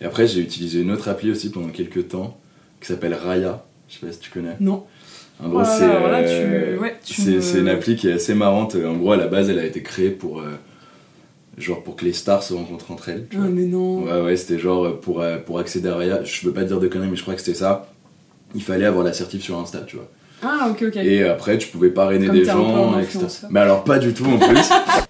Et après, j'ai utilisé une autre appli aussi pendant quelques temps qui s'appelle Raya. Je sais pas si tu connais. Non. En gros, Voilà, c'est voilà, euh, tu- ouais, tu me- c'est une appli qui est assez marrante. En gros, à la base, elle a été créée pour, euh, genre pour que les stars se rencontrent entre elles. tu Ah, vois. mais non. Ouais, ouais, c'était genre euh, pour, euh, pour accéder à Raya. Je veux pas te dire de conneries, mais je crois que c'était ça. Il fallait avoir la certif sur Insta, tu vois. Ah, ok, ok. Et après, tu pouvais parrainer Comme des gens, etc. Mais alors, pas du tout en plus.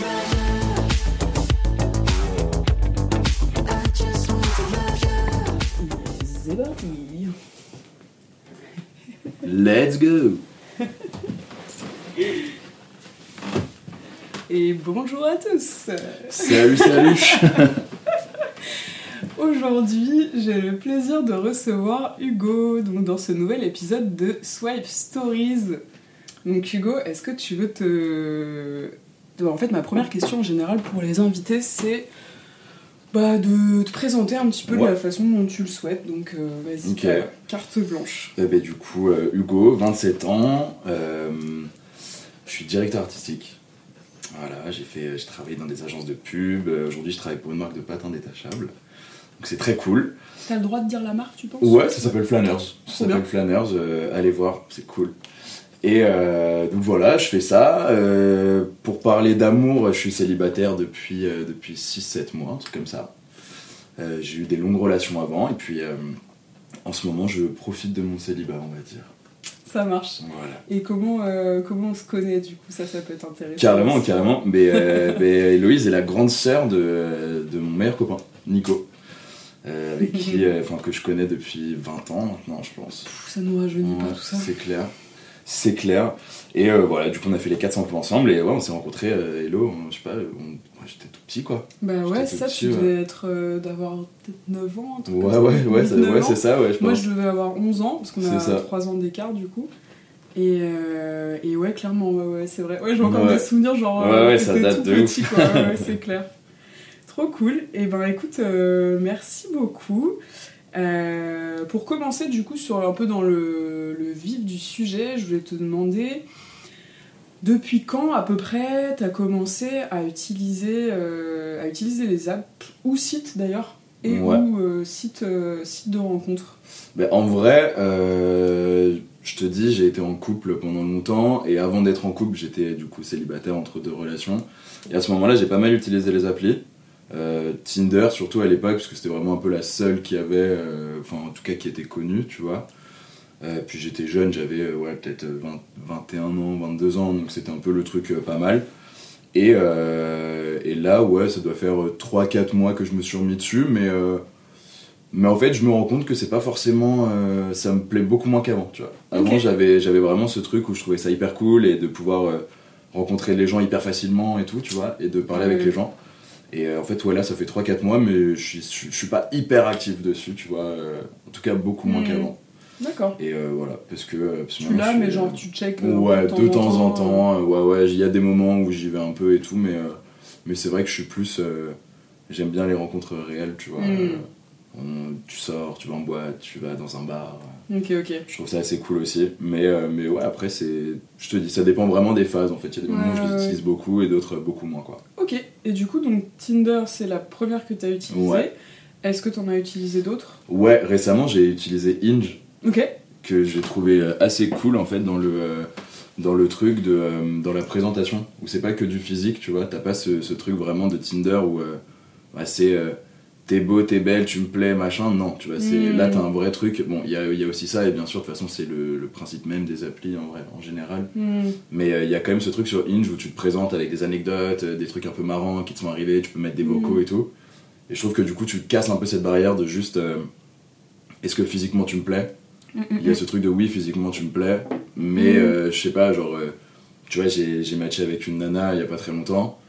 Let's go Et bonjour à tous. Salut, salut Aujourd'hui, j'ai le plaisir de recevoir Hugo donc dans ce nouvel épisode de Swipe Stories. Donc Hugo, est-ce que tu veux te... de- En fait, ma première question en général pour les invités, c'est bah, de te présenter un petit peu de la façon dont tu le souhaites. Donc euh, vas-y, euh, carte blanche. Eh ben, du coup, euh, Hugo, 27 ans, euh, je suis directeur artistique. Voilà, j'ai fait, j'ai travaillé dans des agences de pub. Aujourd'hui, je travaille pour une marque de patins détachables. Donc c'est très cool. T'as le droit de dire la marque, tu penses? Ouais, ça s'appelle Flanners. Ça s'appelle Flanners. euh, allez voir, c'est cool. Et euh, donc voilà, je fais ça. Euh, pour parler d'amour, je suis célibataire depuis, euh, depuis 6-7 mois, un truc comme ça. J'ai eu des longues relations avant, et puis en ce moment, je profite de mon célibat, on va dire. Ça marche. Voilà. Et comment, comment on se connaît du coup? Ça, ça peut être intéressant. Carrément, aussi. carrément. Mais, mais Héloïse est la grande sœur de, de mon meilleur copain, Nico. avec qui, enfin, que je connais depuis 20 ans maintenant, je pense. Pff, Ça nous rajeunit Ouais, pas tout ça. C'est clair. C'est clair. Et euh, voilà, du coup, on a fait les 400 coups ensemble et ouais, on s'est rencontrés, euh, Hello, on- je sais pas, on- j'étais tout petit quoi. Bah J'étais ouais, ça, petit, tu ouais. devais être euh, d'avoir peut-être 9 ans. un truc Ouais, comme ouais, ouais, ça- 8-9 ouais, c'est ça, ouais, je Moi, je devais avoir 11 ans, parce qu'on a ça. 3 ans d'écart du coup. Et, euh, et ouais, clairement, ouais, ouais, c'est vrai. Ouais, j'ai encore des souvenirs, genre, Ouais, euh, ouais, ça date tout de petit, quoi. Ouais, c'est clair. Trop cool. Et ben écoute, euh, merci beaucoup. Euh, pour commencer, du coup, sur un peu dans le, le vif du sujet, je voulais te demander depuis quand à peu près t'as commencé à utiliser, euh, à utiliser les apps ou sites d'ailleurs et Ouais. ou euh, sites, de rencontres? Ben, en vrai, je te dis, j'ai été en couple pendant longtemps et avant d'être en couple, j'étais du coup célibataire entre deux relations. Et à ce moment-là, j'ai pas mal utilisé les applis. Euh, Tinder, surtout à l'époque, parce que c'était vraiment un peu la seule qui avait, euh, enfin en tout cas qui était connue, tu vois. Euh, puis j'étais jeune, j'avais ouais, peut-être 20 21 ans, 22 ans, donc c'était un peu le truc pas mal. Et, et là, ouais, ça doit faire 3-4 mois que je me suis remis dessus, mais, mais en fait, je me rends compte que c'est pas forcément. ça me plaît beaucoup moins qu'avant, tu vois. Avant, j'avais, j'avais vraiment ce truc où je trouvais ça hyper cool et de pouvoir rencontrer les gens hyper facilement et tout, tu vois, et de parler avec les gens. Et euh, en fait, ouais, là, ça fait 3-4 mois, mais je suis, je suis pas hyper actif dessus, tu vois. euh, en tout cas, beaucoup moins Hmm. qu'avant. D'accord. Et euh, voilà, parce que. parce Tu l'as, mais suis, genre tu check. euh, Ouais, de temps en temps, euh, ouais, ouais, il y a des moments où j'y vais un peu et tout, mais, euh, mais c'est vrai que je suis plus. J'aime bien les rencontres réelles, tu vois. Mm. Euh, on- tu sors, tu vas en boîte, tu vas dans un bar. Ok, ok. Je trouve ça assez cool aussi. Mais, euh, mais ouais, après, c'est. Je te dis, ça dépend vraiment des phases en fait. Il y a des moments où je les ouais. utilise beaucoup et d'autres beaucoup moins, quoi. Ok. Et du coup, donc Tinder, c'est la première que tu as utilisée. Ouais. Est-ce que tu en as utilisé d'autres? Ouais, récemment, j'ai utilisé Inge. Ok. que j'ai trouvé euh, assez cool en fait dans le euh, dans le truc de euh, dans la présentation où c'est pas que du physique tu vois t'as pas ce, ce truc vraiment de Tinder où euh, bah, c'est euh, t'es beau t'es belle tu me plais machin. Non tu vois c'est Mm. là t'as un vrai truc. Bon il y a, il y a aussi ça et bien sûr de toute façon c'est le, le principe même des applis en vrai en général. Hmm. mais euh, il y a quand même ce truc sur Inge où tu te présentes avec des anecdotes euh, des trucs un peu marrants qui te sont arrivés tu peux mettre des vocaux Mm. et tout. Et je trouve que du coup tu casses un peu cette barrière de juste euh, est-ce que physiquement tu me plais? Mm, il y a ce truc de oui, physiquement tu me plais, mais euh, je sais pas, genre, tu vois, j'ai j'ai matché avec une nana il y a pas très longtemps,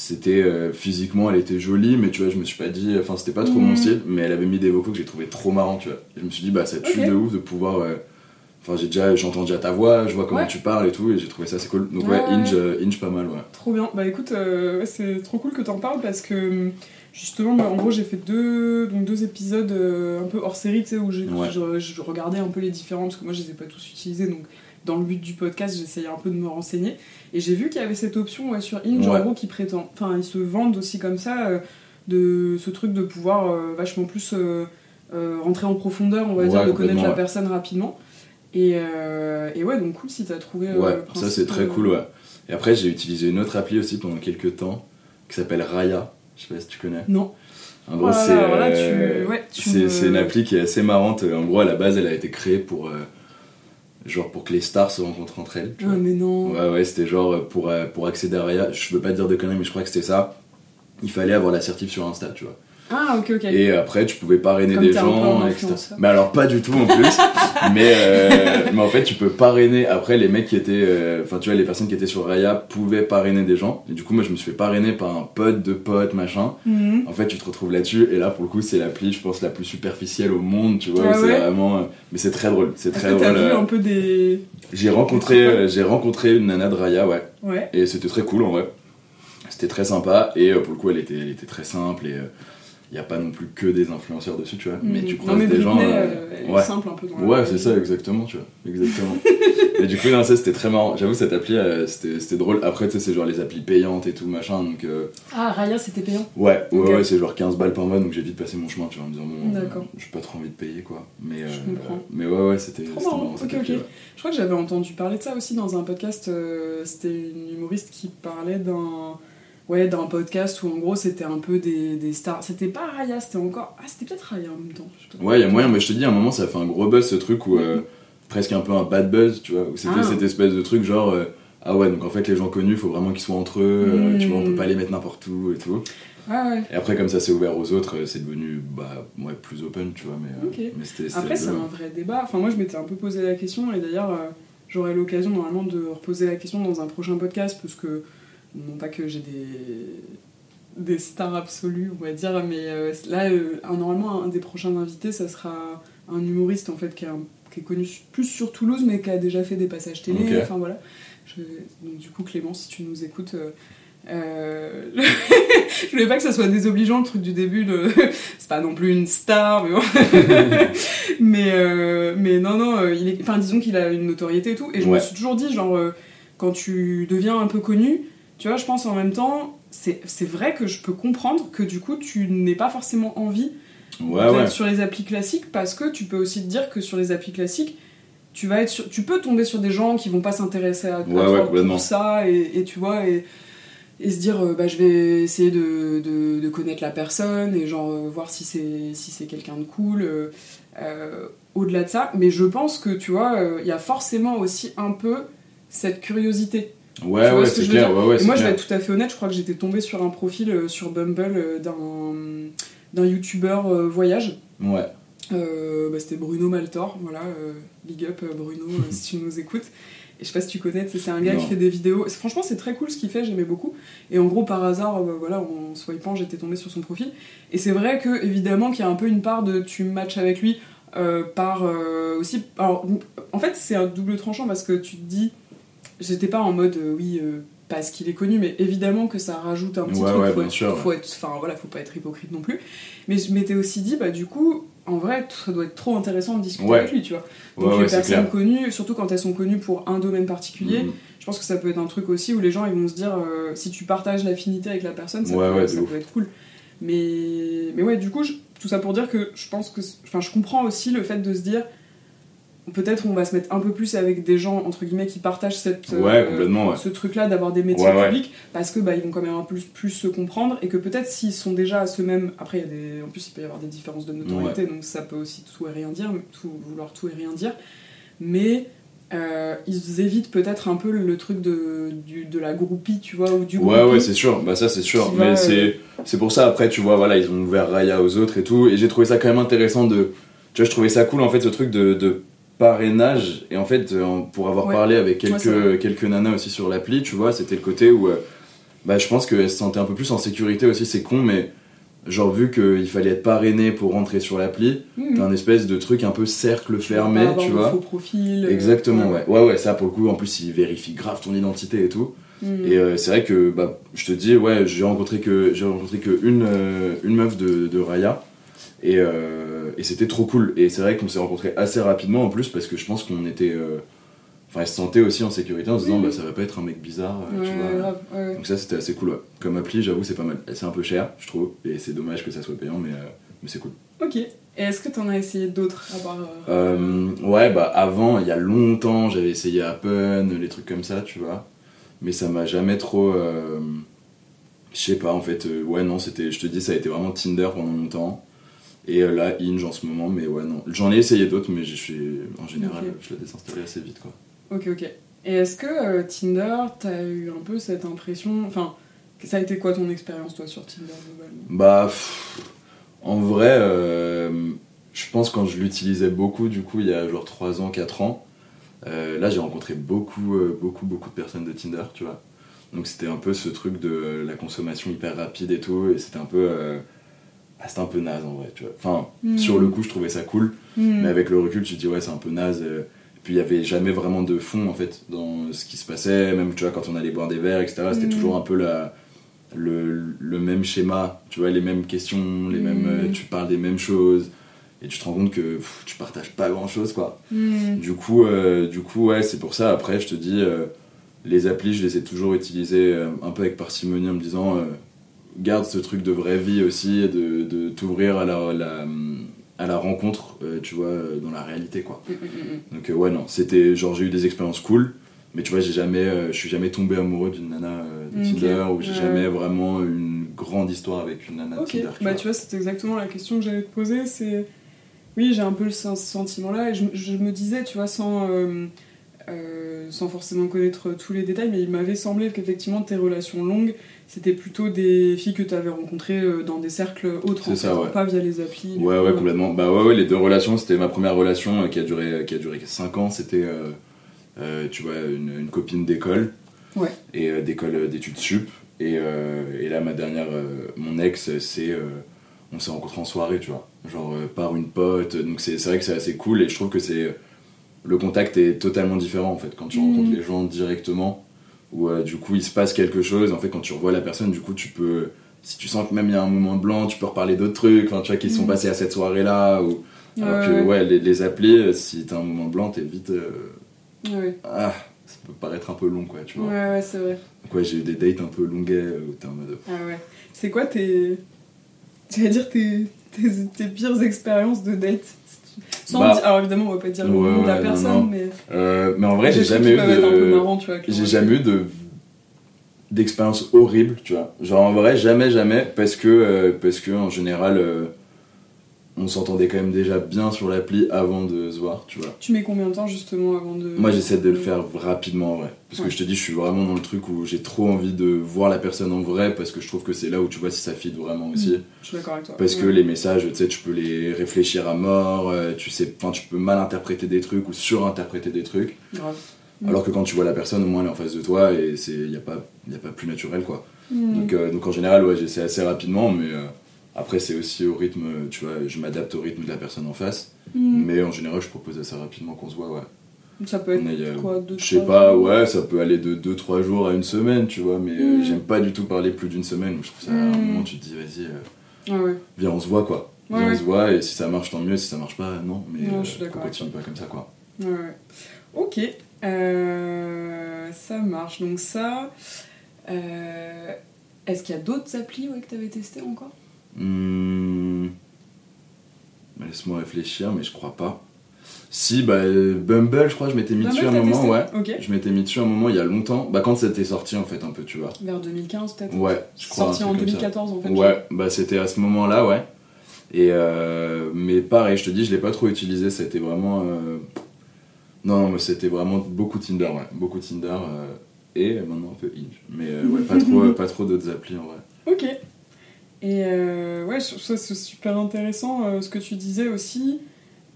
c'était euh, physiquement elle était jolie mais tu vois je me suis pas dit enfin c'était pas trop mon Mhm. style mais elle avait mis des vocaux que j'ai trouvé trop marrants tu vois et je me suis dit bah ça tue de ouf de pouvoir euh, enfin j'ai déjà j'entends déjà ta voix je vois comment Ouais. tu parles et tout et j'ai trouvé ça assez cool donc Ouais, ouais. Inge euh, Inge pas mal ouais Trop bien. Bah écoute, euh, ouais, c'est trop cool que t'en parles parce que justement, bah, en gros, j'ai fait deux, donc deux épisodes un peu hors série, tu sais, où j'ai- je, je regardais un peu les différents parce que moi, je les ai pas tous utilisés. Donc, dans le but du podcast, j'essayais un peu de me renseigner. Et j'ai vu qu'il y avait cette option ouais, sur Inge, Ouais. en gros, qui prétend. Enfin, ils se vendent aussi comme ça, euh, de ce truc de pouvoir euh, vachement plus euh, rentrer en profondeur, on va Ouais, dire, de connaître la personne rapidement. Et, et ouais, donc cool si t'as trouvé. Ouais, le ça c'est très cool, ouais. Et après, j'ai utilisé une autre appli aussi pendant quelques temps qui s'appelle Raya. Je sais pas si tu connais. Non. En gros, Oh là c'est là, alors là, euh, tu- ouais, tu me- une appli qui est assez marrante. En gros, à la base, elle a été créée pour genre pour que les stars se rencontrent entre elles. tu Ah, vois. mais non. Ouais, ouais, c'était genre euh, pour, euh, pour accéder à Raya. Je veux pas dire de conneries, mais je crois que c'était ça. Il fallait avoir la certif sur Insta, tu vois. Ah, ok, ok. Et après, tu pouvais parrainer Comme des gens, etc. Mais alors, pas du tout en plus. mais, euh, mais en fait, tu peux parrainer. Après, les mecs qui étaient. euh, Enfin, tu vois, les personnes qui étaient sur Raya pouvaient parrainer des gens. Et du coup, moi, je me suis fait parrainer par un pote de pote, machin. Mhm. En fait, tu te retrouves là-dessus. Et là, pour le coup, c'est l'appli, je pense, la plus superficielle au monde, tu vois. Ah c'est ouais vraiment. euh, Mais c'est très drôle. C'est très que drôle. vu un peu des. J'ai rencontré, j'ai rencontré une nana de Raya, ouais. Ouais. Et c'était très cool en vrai. C'était très sympa et pour le coup elle était, elle était très simple et il n'y a pas non plus que des influenceurs dessus, tu vois. Mais tu non, croises mais des gens. Britney, euh, euh, ouais. simple un peu dans Ouais, c'est ça, exactement, tu vois. Exactement. et du coup, non, c'était très marrant. J'avoue, cette appli euh, c'était c'était drôle. Après, tu sais, c'est genre les applis payantes et tout, machin. Donc, euh, Ah, Raya, c'était payant. ouais, ouais, ouais, c'est genre 15 balles par mois. Donc, j'ai vite passé mon chemin, tu vois, en me disant, bon, euh, D'accord. j'ai pas trop envie de payer, quoi. Mais, Je comprends. mais ouais, ouais, c'était marrant. marrant. cette Ok, appli, ok. ouais. Je crois que j'avais entendu parler de ça aussi dans un podcast. c'était une humoriste qui parlait d'un. Ouais, d'un podcast où en gros c'était un peu des, des stars. C'était pas Raya, c'était encore. Ah, c'était peut-être Raya en même temps. Ouais, il y a moyen, mais je te dis, à un moment, ça a fait un gros buzz ce truc où euh, presque un peu un bad buzz, tu vois, où c'était Ah. cette espèce de truc genre euh, ah ouais, donc en fait, les gens connus, faut vraiment qu'ils soient entre eux, euh, Mm. tu vois, on peut pas les mettre n'importe où et tout. Ah ouais. Et après, comme ça s'est ouvert aux autres, c'est devenu bah, ouais, plus open, tu vois, mais, Après, c'est un vrai débat. Enfin, moi, je m'étais un peu posé la question, et d'ailleurs, euh, j'aurai l'occasion normalement de reposer la question dans un prochain podcast, parce que, non pas que j'ai des, des stars absolues, on va dire, mais euh, là, euh, normalement, un des prochains invités, ça sera un humoriste, en fait, qui, est un- qui est connu plus sur Toulouse, mais qui a déjà fait des passages télé, enfin voilà. Je- donc, du coup, Clément, si tu nous écoutes... euh, euh, je voulais pas que ça soit désobligeant le truc du début de c'est pas non plus une star mais bon mais, mais non, non, il est, enfin, disons qu'il a une notoriété et tout. Et je me suis toujours dit, genre, quand tu deviens un peu connu, tu vois, je pense en même temps, c'est vrai que je peux comprendre que du coup, tu n'aies pas forcément envie Ouais, d'être ouais. sur les applis classiques parce que tu peux aussi te dire que sur les applis classiques, tu vas être sur- tu peux tomber sur des gens qui vont pas s'intéresser à, à Ouais, toi pour ça et, et tu vois et, et se dire euh, bah je vais essayer de, de, de connaître la personne et genre euh, voir si c'est si c'est quelqu'un de cool euh, au-delà de ça. Mais je pense que tu vois il y a forcément aussi un peu cette curiosité Ouais, ouais, c'est clair, ouais, ouais, moi je vais être tout à fait honnête je crois que j'étais tombée sur un profil euh, sur Bumble euh, d'un d'un youtubeur euh, voyage Ouais. bah, c'était Bruno Maltor, voilà, big up Bruno si tu nous écoutes. Et je sais pas si tu connais, c'est un gars Non. qui fait des vidéos. Franchement, c'est très cool ce qu'il fait, j'aimais beaucoup. Et en gros, par hasard, euh, voilà, en swipant, j'étais tombée sur son profil. Et c'est vrai que, évidemment, qu'il y a un peu une part de tu matches avec lui par aussi. Alors, en fait, c'est un double tranchant parce que tu te dis, j'étais pas en mode euh, oui. euh, parce qu'il est connu, mais évidemment que ça rajoute un petit Ouais, truc. ouais, faut être- sûr, faut être, enfin voilà, faut pas être hypocrite non plus. Mais je m'étais aussi dit, bah du coup, en vrai, ça doit être trop intéressant de discuter avec lui, tu vois. Donc les personnes connues, surtout quand elles sont connues pour un domaine particulier, Mhm. je pense que ça peut être un truc aussi où les gens ils vont se dire, euh, si tu partages l'affinité avec la personne, ça, peut, ça peut être cool. Mais, mais ouais, du coup, je- tout ça pour dire que je pense que, enfin, je comprends aussi le fait de se dire, peut-être on va se mettre un peu plus avec des gens entre guillemets qui partagent cette Ouais, euh, ouais. ce truc-là d'avoir des métiers Ouais, publics parce que bah, ils vont quand même un peu plus, plus se comprendre et que peut-être s'ils sont déjà à ce même après il y a des en plus il peut y avoir des différences de notoriété donc ça peut aussi tout et rien dire tout vouloir tout et rien dire mais euh, ils évitent peut-être un peu le truc de, du, de la groupie tu vois ou du Ouais, ouais, c'est sûr, bah ça c'est sûr, mais va, c'est c'est pour ça après, tu vois, voilà, ils ont ouvert Raya aux autres et tout, et j'ai trouvé ça quand même intéressant de. Tu vois, je trouvais ça cool en fait ce truc de, de parrainage, et en fait, euh, pour avoir Ouais. parlé avec Ouais, quelques, quelques nanas aussi sur l'appli, tu vois, c'était le côté où. euh, Bah, je pense qu'elle se sentait un peu plus en sécurité aussi, c'est con, mais genre, vu qu'il fallait être parrainé pour rentrer sur l'appli, Mhm. t'as un espèce de truc un peu cercle fermé, tu de vois. faux profil. euh, Exactement, ouais. Ouais, ouais, ça pour le coup, en plus, il vérifie grave ton identité et tout. Mhm. Et euh, c'est vrai que, bah, je te dis, ouais, j'ai rencontré que, j'ai rencontré que une, euh, une meuf de, de Raya. Et, euh, et c'était trop cool. Et c'est vrai qu'on s'est rencontrés assez rapidement en plus parce que je pense qu'on était. euh, Enfin, elle se sentait aussi en sécurité en se disant, bah ça va pas être un mec bizarre, euh, Ouais, tu vois. ouais. Donc ça, c'était assez cool, ouais. Comme appli, j'avoue, c'est pas mal. C'est un peu cher, je trouve. Et c'est dommage que ça soit payant, mais, euh, mais c'est cool. Ok. Et est-ce que t'en as essayé d'autres à part. euh, Euh, ouais, bah avant, il y a longtemps, j'avais essayé Appen, les trucs comme ça, tu vois. Mais ça m'a jamais trop. Je sais pas, en fait. ouais, non, c'était. Je te dis, ça a été vraiment Tinder pendant longtemps. Et euh, là, Inge en ce moment, mais ouais, non. J'en ai essayé d'autres, mais je suis. En général, je l'ai désinstallé assez vite, quoi. Ok, ok. Et est-ce que euh, Tinder, t'as eu un peu cette impression. Enfin, ça a été quoi ton expérience, toi, sur Tinder, globalement Bah, pff, en vrai, euh, je pense quand je l'utilisais beaucoup, du coup, il y a genre 3 ans, 4 ans, euh, là j'ai rencontré beaucoup, beaucoup, beaucoup de personnes de Tinder, tu vois. Donc c'était un peu ce truc de la consommation hyper rapide et tout, et c'était un peu. Euh, bah, c'était un peu naze en vrai, tu vois. Enfin, Hmm. sur le coup, je trouvais ça cool, Hmm. mais avec le recul, tu te dis, ouais, c'est un peu naze. euh, et puis il y avait jamais vraiment de fond en fait dans ce qui se passait, même tu vois, quand on allait boire des verres, etc. C'était Mm. toujours un peu la, le, le même schéma, tu vois, les mêmes questions, les mêmes, euh, tu parles des mêmes choses, et tu te rends compte que pff, tu partages pas grand chose quoi. Hmm. Du coup, euh, du coup ouais, c'est pour ça. Après, je te dis, euh, les applis, je les ai toujours utilisées euh, un peu avec parcimonie en me disant, euh, garde ce truc de vraie vie aussi, de, de t'ouvrir à la, la- à la rencontre, euh, tu vois, euh, dans la réalité quoi. Hmm, hmm, hmm. Donc euh, ouais non, c'était genre j'ai eu des expériences cool, mais tu vois j'ai jamais, euh, je suis jamais tombé amoureux d'une nana de Tinder ou j'ai jamais vraiment une grande histoire avec une nana de Tinder. tu bah vois. tu vois, c'est exactement la question que j'allais te poser. C'est. Oui, j'ai un peu ce sentiment-là, et je, je me disais, tu vois, sans, euh, sans forcément connaître tous les détails, mais il m'avait semblé qu'effectivement, tes relations longues, c'était plutôt des filles que tu avais rencontrées euh, dans des cercles autres, ça, ouais. pas via les applis. Ouais coup, ouais complètement. Bah ouais ouais les deux relations, c'était ma première relation euh, qui a duré qui a duré 5 ans, c'était tu vois une, une copine d'école Ouais. et d'école d'études sup et, et là ma dernière mon ex c'est on s'est rencontrés en soirée tu vois genre euh, par une pote donc c'est c'est vrai que c'est assez cool et je trouve que c'est le contact est totalement différent en fait quand tu rencontres les gens directement où euh, du coup il se passe quelque chose en fait quand tu revois la personne du coup tu peux si tu sens que même il y a un moment blanc tu peux reparler d'autres trucs enfin tu vois qui se sont Mhm. passés à cette soirée là ou alors que Ouais, ouais les, les applis euh, si t'as un moment blanc t'es vite euh, Ouais, ah ça peut paraître un peu long quoi tu ouais, vois ouais, c'est vrai. donc ouais j'ai eu des dates un peu longuets euh, où t'es en mode Ah ouais. C'est quoi tes. J'allais dire tes, tes, tes pires expériences de date Sans Bah, dire- Alors évidemment, on va pas dire le ouais, nom de la ouais, personne, non. mais. Euh, mais en vrai j'ai jamais eu de j'ai jamais eu de d'expérience horrible tu vois genre en vrai jamais jamais parce que euh, parce que en général euh, on s'entendait quand même déjà bien sur l'appli avant de se voir tu vois Tu mets combien de temps justement avant de. moi j'essaie de le faire rapidement en vrai parce Ouais. que je te dis je suis vraiment dans le truc où j'ai trop envie de voir la personne en vrai parce que je trouve que c'est là où tu vois si ça fit vraiment aussi Je suis d'accord avec toi. parce que les messages tu sais tu peux les réfléchir à mort euh, tu sais enfin tu peux mal interpréter des trucs ou surinterpréter des trucs Grave. Mm. alors que quand tu vois la personne au moins elle est en face de toi et c'est y a pas y a pas plus naturel quoi Mm. donc, euh, donc en général ouais j'essaie assez rapidement mais euh, après c'est aussi au rythme tu vois je m'adapte au rythme de la personne en face Mm. mais en général je propose assez rapidement qu'on se voit ouais Ça peut être est, euh, quoi deux, je sais pas, jours ouais, ça peut aller de 2-3 jours à une semaine, tu vois, mais euh, Mm. j'aime pas du tout parler plus d'une semaine. Je trouve ça, à un Mm. moment, tu te dis, vas-y, euh, Ah ouais. viens, on se voit, quoi. Ouais, Viens, on se voit, et si ça marche, tant mieux, si ça marche pas, non, mais Non, je suis d'accord on continue pas comme ça, quoi. Ouais, ouais. Ok, ça marche. Donc ça, est-ce qu'il y a d'autres applis ouais, que tu avais testé encore? Hmm. Laisse-moi réfléchir, mais je crois pas. Si, bah, euh, Bumble, je crois, je m'étais mis dessus Bumble, un moment, ouais. Je m'étais mis dessus un moment il y a longtemps, bah, quand c'était sorti, en fait, un peu, tu vois. Vers 2015 peut-être Ouais, je crois. Sorti en truc comme ça. 2014 en fait. Ouais, bah c'était à ce moment-là, ouais. Et euh, mais pareil, je te dis, je l'ai pas trop utilisé. C'était vraiment. euh, Non, non, mais c'était vraiment beaucoup Tinder, ouais. Beaucoup Tinder. euh, Et maintenant un peu Hinge. Mais ouais, pas trop, pas trop d'autres applis en vrai. Ok. Et euh, ouais, je trouve ça c'est super intéressant euh, ce que tu disais aussi.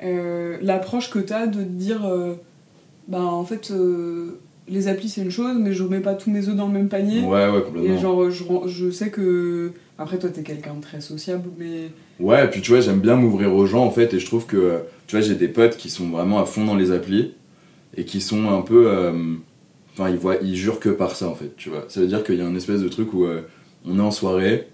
euh, L'approche que tu as de te dire, bah en fait, les applis c'est une chose, mais je remets pas tous mes œufs dans le même panier. Ouais, ouais, complètement. Et genre, je, je sais que. Après, toi, t'es quelqu'un de très sociable, mais. Ouais, et puis tu vois, j'aime bien m'ouvrir aux gens en fait, et je trouve que, tu vois, j'ai des potes qui sont vraiment à fond dans les applis, et qui sont un peu. Enfin, ils, voient, ils jurent que par ça en fait, tu vois. Ça veut dire qu'il y a un espèce de truc où on est en soirée,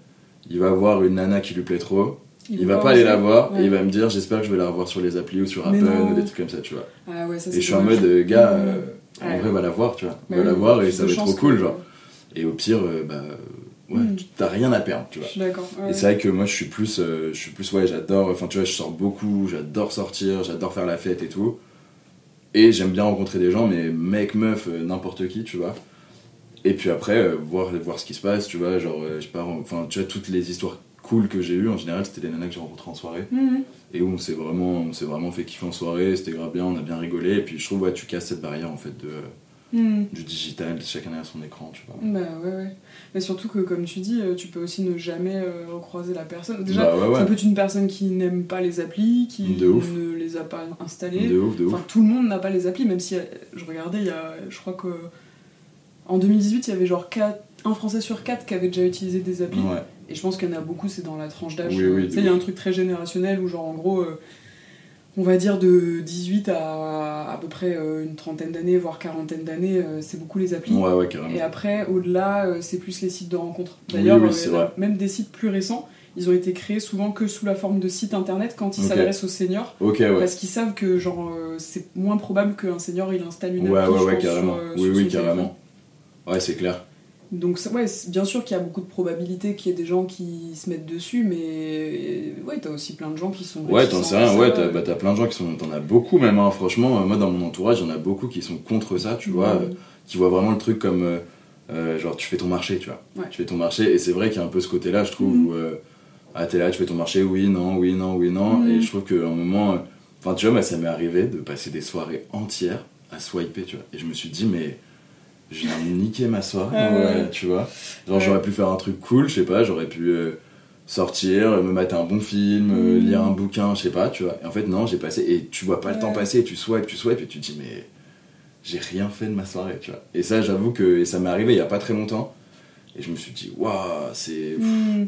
il va voir une nana qui lui plaît trop, il, va pas aller la voir, Ouais. et il va me dire, j'espère que je vais la revoir sur les applis ou sur Apple, ou des trucs comme ça, tu vois. Ah ouais, ça Et je suis en mode, gars, euh, en vrai, va la voir, tu vois. Bah va la voir et ça va être trop cool, que- genre. Et au pire, euh, bah, ouais, Mm. t'as rien à perdre, tu vois. Et c'est vrai que moi je suis plus, euh, je suis plus ouais, j'adore, enfin tu vois, je sors beaucoup, j'adore sortir, j'adore faire la fête et tout. Et j'aime bien rencontrer des gens, mais mec, meuf, n'importe qui, tu vois. Et puis après, euh, voir, voir ce qui se passe, tu vois, genre, euh, je pars, en- enfin, tu vois, toutes les histoires cool que j'ai eues, en général, c'était des nanas que j'ai rencontrées en soirée. Mhm. Et où on s'est vraiment, on s'est vraiment fait kiffer en soirée, c'était grave bien, on a bien rigolé. Et puis je trouve, ouais, tu casses cette barrière en fait de, Mhm. du digital, chacun a son écran, tu vois. Bah ouais, ouais. Mais surtout que, comme tu dis, euh, tu peux aussi ne jamais euh, recroiser la personne. Déjà, bah ouais, ça peut être une personne qui n'aime pas les applis, qui De ouf. ne les a pas installées. De ouf, de ouf. Enfin, tout le monde n'a pas les applis, même si je regardais, il y a, je crois que en 2018, il y avait genre quatre- un Français sur quatre qui avait déjà utilisé des applis. Ouais. Et je pense qu'il y en a beaucoup, c'est dans la tranche d'âge. Oui, oui, tu sais, il y a un truc très générationnel où, genre, en gros, euh, on va dire de 18 à à peu près euh, une trentaine d'années, voire quarantaine d'années, euh, c'est beaucoup les applis. Ouais, ouais, carrément. Et après, au-delà, euh, c'est plus les sites de rencontres. D'ailleurs, oui, euh, même des sites plus récents, ils ont été créés souvent que sous la forme de sites internet quand ils s'adressent aux seniors. Ouais. Parce qu'ils savent que genre euh, c'est moins probable qu'un senior il installe une Ouais, appli, ouais, je ouais, pense, carrément. sur, euh, oui, oui, son téléphone. carrément. Ouais, c'est clair. Donc ouais, bien sûr qu'il y a beaucoup de probabilités qu'il y ait des gens qui se mettent dessus, mais ouais, t'as aussi plein de gens qui sont Ouais, t'en sais rien, ouais, t'as bah, t'as plein de gens qui sont. T'en as beaucoup même, hein, franchement. euh, Moi, dans mon entourage, il y en a beaucoup qui sont contre ça, tu vois. Euh, qui voient vraiment le truc comme. euh, euh, genre, tu fais ton marché, tu vois. Ouais. Tu fais ton marché, et c'est vrai qu'il y a un peu ce côté-là, je trouve, Mm. où. euh, ah, t'es là, tu fais ton marché, oui, non, oui, non, oui, non. Mm. Et je trouve qu'à un moment. euh, Enfin, tu vois, moi, ça m'est arrivé de passer des soirées entières à swiper, tu vois. Et je me suis dit, mais. Je viens de niquer ma soirée, Ah ouais. ouais, tu vois. Genre, Ouais. j'aurais pu faire un truc cool, je sais pas, j'aurais pu. euh, sortir, me mettre un bon film, euh, Mm. lire un bouquin, je sais pas, tu vois. Et en fait, non, j'ai passé, et tu vois pas le temps passer, tu swipes, tu swipes, et tu te dis, mais j'ai rien fait de ma soirée, tu vois. Et ça, j'avoue que et ça m'est arrivé il y a pas très longtemps, et je me suis dit, waouh, c'est. Hmm.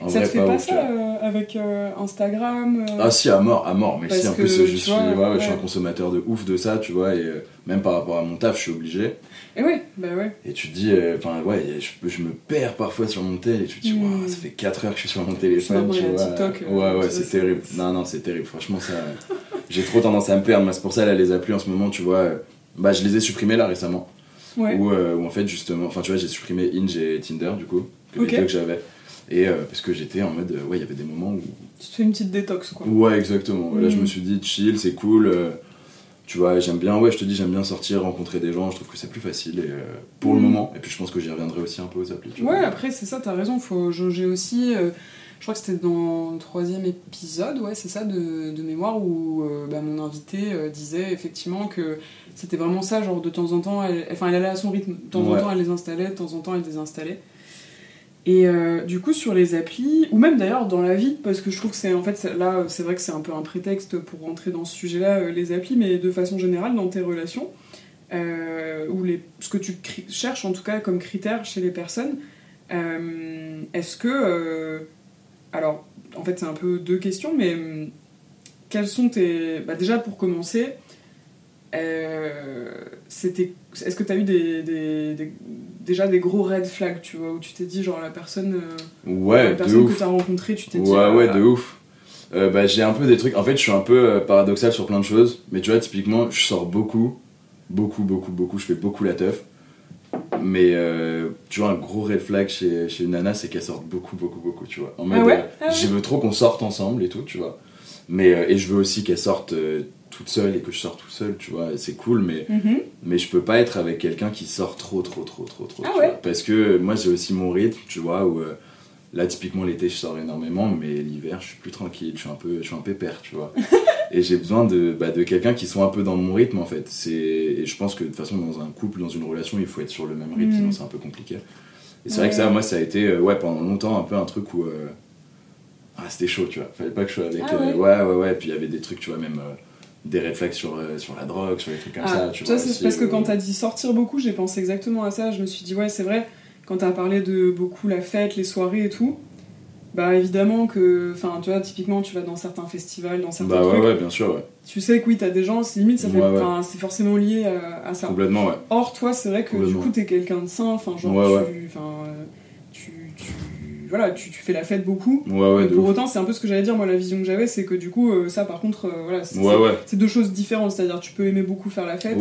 En Ça vrai, te fait pas ouf, ça euh, avec euh, Instagram euh, Ah si, à mort, à mort, mais Parce si, en que, plus, je suis, vois, ouais, ouais, je suis un consommateur de ouf de ça, tu vois, et même par rapport à mon taf, je suis obligé. Et ouais, bah ouais. Et tu te dis, enfin ouais, je, je me perds parfois sur mon tel et tu te dis, Mm. waouh, ça fait 4 heures que je suis sur mon téléphone, tu vois. TikTok, ouais, ouais, c'est terrible. Non, non, c'est terrible. Franchement, ça. J'ai trop tendance à me perdre. Moi, c'est pour ça, là, les applis en ce moment, tu vois, bah, je les ai supprimés là récemment. Ouais. Où, où en fait, justement, enfin, tu vois, j'ai supprimé Inge et Tinder, du coup, que les deux que j'avais. Et euh, parce que j'étais en mode, ouais, il y avait des moments où. Tu te fais une petite détox quoi. Ouais, exactement. Là, je Mm. me suis dit, chill, c'est cool. euh, tu vois, j'aime bien, ouais, je te dis, j'aime bien sortir, rencontrer des gens. Je trouve que c'est plus facile et, euh, pour le Mm. moment. Et puis, je pense que j'y reviendrai aussi un peu aux applis. Ouais, après, c'est ça, t'as raison, faut jauger aussi. euh, je crois que c'était dans le troisième épisode, ouais, c'est ça, de, de mémoire, où euh, bah, mon invité euh, disait effectivement que c'était vraiment ça, genre de temps en temps, elle, enfin, elle allait à son rythme. De temps Ouais. en temps, elle les installait, de temps en temps, elle désinstallait. Et euh, du coup, sur les applis, ou même d'ailleurs dans la vie, parce que je trouve que c'est en fait, là, c'est vrai que c'est un peu un prétexte pour rentrer dans ce sujet-là, euh, les applis, mais de façon générale, dans tes relations, euh, ou les, ce que tu cherches en tout cas comme critère chez les personnes, est-ce que. alors, en fait, c'est un peu deux questions, mais quels sont tes. Bah, déjà, pour commencer, euh, c'était. Est-ce que tu as eu des, des- des- déjà des gros red flags, tu vois, où tu t'es dit, genre, la personne, euh, Ouais, la de personne que ouf. tu as rencontrée, tu t'es dit. Ouais, ah, ouais, de ouf. Euh, bah, j'ai un peu des trucs. En fait, je suis un peu euh, paradoxal sur plein de choses. Mais tu vois, typiquement, je sors beaucoup. Beaucoup, beaucoup, beaucoup. Je fais beaucoup la teuf. Mais euh, tu vois, un gros red flag chez, chez une nana, c'est qu'elle sorte beaucoup, beaucoup, beaucoup, tu vois. En mode, ouais? euh, Ah ouais? je veux trop qu'on sorte ensemble et tout, tu vois. Mais, euh, et je veux aussi qu'elle sorte euh, toute seule et que je sorte tout seul, tu vois. C'est cool, mais Mhm. mais je peux pas être avec quelqu'un qui sort trop trop trop trop trop Ah ouais parce que moi j'ai aussi mon rythme tu vois où euh, là typiquement l'été je sors énormément mais l'hiver je suis plus tranquille je suis un peu je suis un pépère tu vois et j'ai besoin de bah, de quelqu'un qui soit un peu dans mon rythme en fait et je pense que de toute façon dans un couple dans une relation il faut être sur le même rythme Mm. sinon c'est un peu compliqué et c'est vrai que ça moi ça a été euh, ouais pendant longtemps un peu un truc où euh, ah c'était chaud tu vois fallait pas que je sois avec Ah ouais. ouais ouais ouais puis il y avait des trucs tu vois même des réflexes sur, euh, sur la drogue, sur les trucs comme Ah, ça. Tu vois, aussi, parce que euh, quand t'as dit sortir beaucoup, j'ai pensé exactement à ça. Je me suis dit, ouais, c'est vrai, quand t'as parlé de beaucoup la fête, les soirées et tout, bah évidemment que, enfin, tu vois, typiquement, tu vas dans certains festivals, dans certains Bah ouais, trucs, ouais, bien sûr, ouais. tu sais que oui, t'as des gens, c'est limite, ça fait, Ouais, ouais. enfin, c'est forcément lié à, à ça. Complètement, ouais. Or, toi, c'est vrai que du coup, t'es quelqu'un de sain, enfin, genre, Ouais, tu, euh, tu, tu, voilà, tu, tu fais la fête beaucoup. Ouais, ouais, Mais de pour ouf. autant, c'est un peu ce que j'allais dire, moi, la vision que j'avais, c'est que du coup, euh, ça, par contre, euh, voilà, c'est Ouais, deux choses différentes. C'est-à-dire, tu peux aimer beaucoup faire la fête,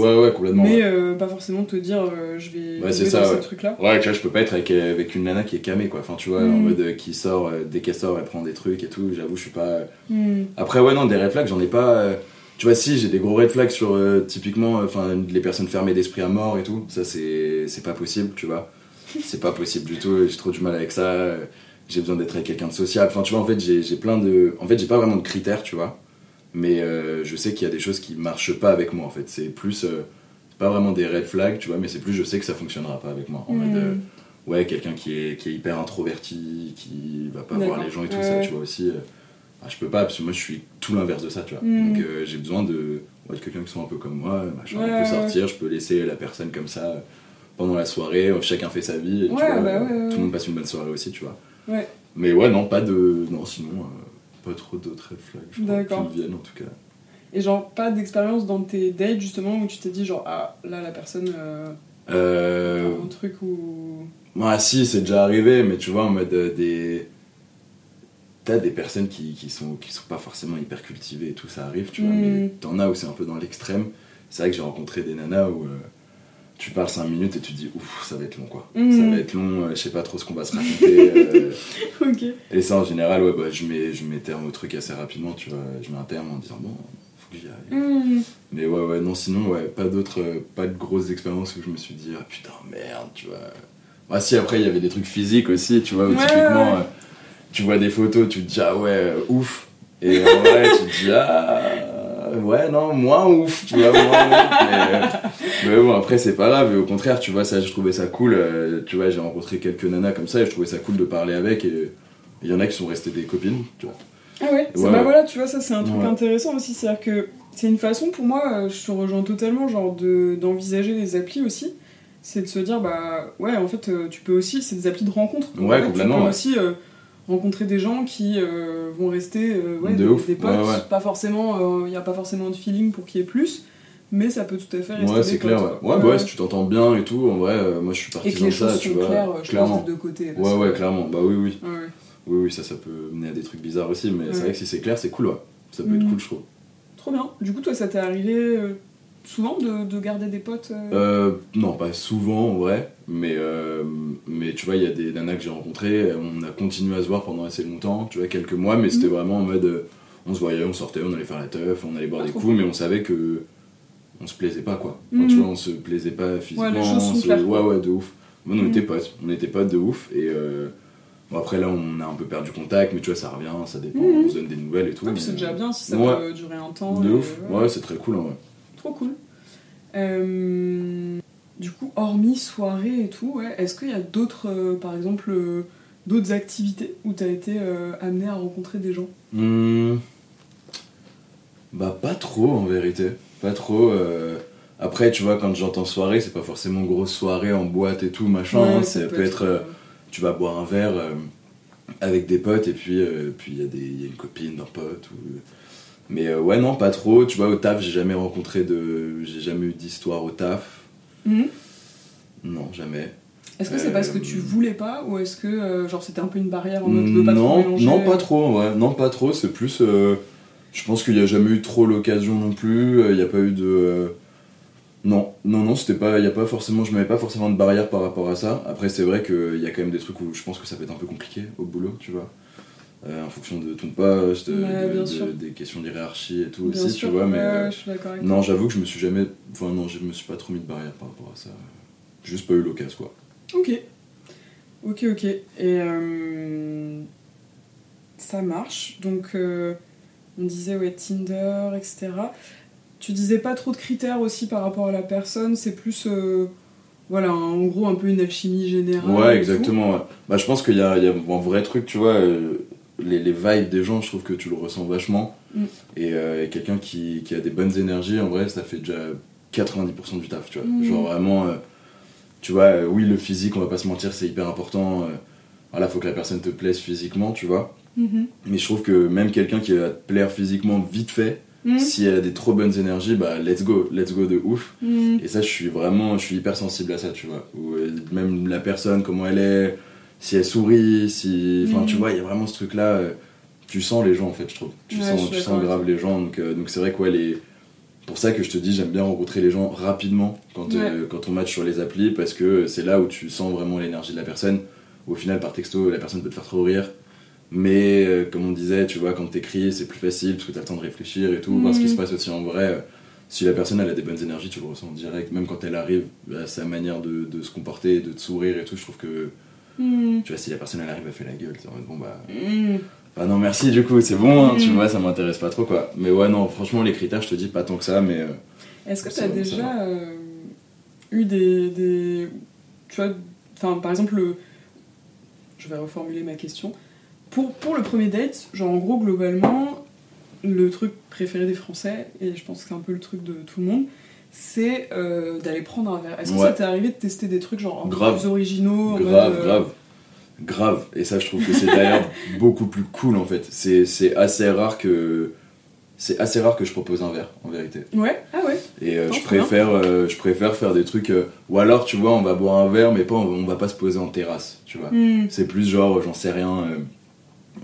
mais euh, pas forcément te dire, euh, je vais Ouais, ça, ce truc-là. Ouais, tu vois, je peux pas être avec, avec une nana qui est camée, quoi. Enfin, tu vois, en Mm. mode qui sort, dès qu'elle sort, elle prend des trucs et tout. J'avoue, je suis pas. Hmm. Après, ouais, non, des red flags, j'en ai pas. Tu vois, si, j'ai des gros red flags sur typiquement enfin les personnes fermées d'esprit à mort et tout. Ça, c'est c'est pas possible, tu vois. C'est pas possible du tout. J'ai trop du mal avec ça. euh, J'ai besoin d'être avec quelqu'un de social. Enfin, tu vois, en fait, j'ai plein de. En fait, j'ai pas vraiment de critères, tu vois. Mais euh, je sais qu'il y a des choses qui marchent pas avec moi, en fait. C'est plus. euh, c'est pas vraiment des red flags, tu vois, mais c'est plus je sais que ça fonctionnera pas avec moi. En mode. euh, Hmm. ouais, quelqu'un qui est, qui est hyper introverti, qui va pas voir les gens et tout ça, tu vois aussi. euh, bah, je peux pas, parce que moi je suis tout l'inverse de ça, tu vois. Mm. Donc euh, j'ai besoin de, ouais, de quelqu'un qui soit un peu comme moi, machin, Ouais, on ouais, peut sortir, je peux laisser la personne comme ça euh, pendant la soirée, euh, chacun fait sa vie, et tu Ouais, vois, bah ouais, tout le monde passe une bonne soirée aussi, tu vois. Ouais. Mais ouais, non, pas de. Non, sinon, euh, pas trop d'autres red flags, je crois, qui me viennent en tout cas. Et genre, pas d'expérience dans tes dates, justement, où tu t'es dit, genre, ah, là, la personne, euh, Euh. un truc où. Moi, si, c'est déjà arrivé, mais tu vois, en mode euh, des. T'as des personnes qui, qui, sont, qui sont pas forcément hyper cultivées et tout, ça arrive, tu vois, mais t'en as où c'est un peu dans l'extrême. C'est vrai que j'ai rencontré des nanas où euh, tu parles 5 minutes et tu te dis, ouf, ça va être long quoi. Mm. Ça va être long, euh, je sais pas trop ce qu'on va se raconter. euh, et ça, en général, ouais, bah, je, mets, je mets terme au truc assez rapidement, tu vois. Je mets un terme en disant, bon, faut que j'y aille. Hmm. Mais ouais, ouais, non, sinon, ouais, pas d'autres, euh, pas de grosses expériences où je me suis dit, ah putain, merde, tu vois. Bah, si, après, il y avait des trucs physiques aussi, tu vois, où Ouais, typiquement, ouais. euh, tu vois des photos, tu te dis, ah ouais, ouf. Et en vrai, tu te dis, ah, ouais, non, moins ouf, tu vois, moins ouf. Mais, mais bon, après, c'est pas grave, et au contraire, tu vois, ça, je trouvais ça cool. euh, tu vois, j'ai rencontré quelques nanas comme ça, et je trouvais ça cool de parler avec, et il y en a qui sont restées des copines, tu vois. Ah ouais, Ouais, bah voilà, tu vois, ça c'est un truc Ouais. intéressant aussi, c'est-à-dire que c'est une façon pour moi, euh, je te rejoins totalement, genre de- d'envisager les applis aussi, c'est de se dire, bah ouais, en fait, euh, tu peux aussi, c'est des applis de rencontre. Ouais, en fait, complètement, Tu peux ouais. aussi euh, rencontrer des gens qui euh, vont rester euh, ouais, De des, ouf, des potes, ouais, ouais. pas forcément, il n'y a pas forcément de feeling pour qu'il y ait plus, mais ça peut tout à fait rester Ouais, c'est clair, potes, ouais. Ouais, bah ouais, si tu t'entends bien et tout, en vrai, euh, moi je suis Et que partisan les de ça, tu vois. claires, euh, je clairement. pense, des deux côtés. Ouais, ouais, clairement, bah oui, oui. Oui, oui, ça, ça peut mener à des trucs bizarres aussi, mais c'est vrai que si c'est clair, c'est cool, ouais. Ça peut Mhm. être cool, je trouve. Trop bien. Du coup, toi, ça t'est arrivé euh, souvent de, de garder des potes euh Euh, non, pas souvent en vrai, mais, euh, mais tu vois, il y a des nanas que j'ai rencontrées, on a continué à se voir pendant assez longtemps, tu vois, quelques mois, mais c'était vraiment en mode. euh, on se voyait, on sortait, on allait faire la teuf, on allait boire Ah, des coups, cool. mais on savait que. On se plaisait pas, quoi. Enfin, Mhm. Tu vois, on se plaisait pas physiquement. Ouais, on se- Ouais, ouais, de ouf. Moi, on Mhm. était potes, on était potes de ouf, et. euh, Bon, après là, on a un peu perdu contact, mais tu vois, ça revient, ça dépend, Mhm. on se donne des nouvelles et tout. Ouais, puis mais, c'est déjà bien si ça Ouais. peut durer un temps. De et, ouf, ouais. ouais, c'est très cool en vrai. Trop cool. Euh, du coup, hormis soirée et tout, ouais, est-ce qu'il y a d'autres, euh, par exemple, euh, d'autres activités où tu as été euh, amené à rencontrer des gens? Hmm. Bah pas trop en vérité, pas trop. Après tu vois quand j'entends soirée c'est pas forcément grosse soirée en boîte et tout machin, Ouais, ça, peut être, tu vas boire un verre avec des potes et puis puis il y, a des- y a une copine d'un pote ou... Mais ouais non pas trop, tu vois au taf j'ai jamais rencontré de... j'ai jamais eu d'histoire au taf, Mhm. non jamais. Est-ce que c'est parce que Euh, tu voulais pas ou est-ce que euh, genre c'était un peu une barrière en mode de pas trop non, non, pas trop, ouais. Non, pas trop. C'est plus. euh, je pense qu'il n'y a jamais eu trop l'occasion non plus. euh, Il n'y a pas eu de. euh, non, non, non, c'était pas. Y a pas forcément. Je m'avais pas forcément de barrière par rapport à ça. Après, c'est vrai qu'il y a quand même des trucs où je pense que ça peut être un peu compliqué au boulot, tu vois. Euh, en fonction de ton poste, Ouais, de- de- des questions d'hierarchie et tout Bien aussi, sûr, tu vois. Mais euh, je suis avec non, j'avoue que je me suis jamais. Enfin, non, je me suis pas trop mis de barrière par rapport à ça. J'ai Juste pas eu l'occasion, quoi. Ok. Ok, ok. Et euh, ça marche. Donc, on disait, ouais, Tinder, etc. Tu disais pas trop de critères aussi par rapport à la personne, c'est plus, voilà, en gros, un peu une alchimie générale. Ouais, exactement. ouais. Bah, je pense qu'il y a, il y a un vrai truc, tu vois. euh, les, les vibes des gens, je trouve que tu le ressens vachement. Mm. Et, euh, et quelqu'un qui, qui a des bonnes énergies, en vrai, ça fait déjà 90% du taf, tu vois. Mm. Genre vraiment, euh, tu vois, euh, oui, le physique, on va pas se mentir, c'est hyper important. voilà, faut que la personne te plaise physiquement, tu vois. Mhm. Mais je trouve que même quelqu'un qui va te plaire physiquement vite fait, Mhm. si elle a des trop bonnes énergies, bah let's go, let's go de ouf. Et ça, je suis vraiment, je suis hyper sensible à ça, tu vois. Ou, même la personne, comment elle est, si elle sourit, si. Enfin, tu vois, il y a vraiment ce truc-là. euh, tu sens les gens, en fait, je trouve. Tu Ouais, sens, tu sens grave les gens. Donc, euh, donc c'est vrai que, ouais, les. Pour ça que je te dis, j'aime bien rencontrer les gens rapidement quand, euh, quand on match sur les applis, parce que c'est là où tu sens vraiment l'énergie de la personne. Au final, par texto, la personne peut te faire trop rire. Mais comme on disait, tu vois, quand t'écris, c'est plus facile parce que t'as le temps de réfléchir et tout, voir ce qui Mhm. se passe aussi en vrai. si la personne elle a des bonnes énergies, tu le ressens direct, même quand elle arrive, à sa manière de, de se comporter, de te sourire et tout, je trouve que, Mhm. tu vois, si la personne elle arrive, elle fait la gueule, c'est en mode, bon bah, Mhm. bah non merci du coup, c'est bon, hein, tu Mhm. vois, ça m'intéresse pas trop quoi. Mais ouais, non, franchement, les critères, je te dis pas tant que ça, mais euh, Est-ce que tu as déjà euh, eu des, des. Tu vois, enfin, par exemple, le- je vais reformuler ma question. Pour, pour le premier date, genre en gros, globalement, le truc préféré des Français, et je pense que c'est un peu le truc de tout le monde, c'est euh, d'aller prendre un verre. Est-ce que Ouais. ça t'est arrivé de tester des trucs genre peu Grave. plus originaux en grave, mode, euh, grave. Grave, et ça je trouve que c'est d'ailleurs beaucoup plus cool en fait. C'est assez rare que c'est assez rare que je propose un verre en vérité. Ouais, ah ouais. Et euh, je, préfère, euh, je préfère faire des trucs. ou alors, tu vois, on va boire un verre, mais pas, on, va pas se poser en terrasse, tu vois. Hmm. C'est plus genre, j'en sais rien,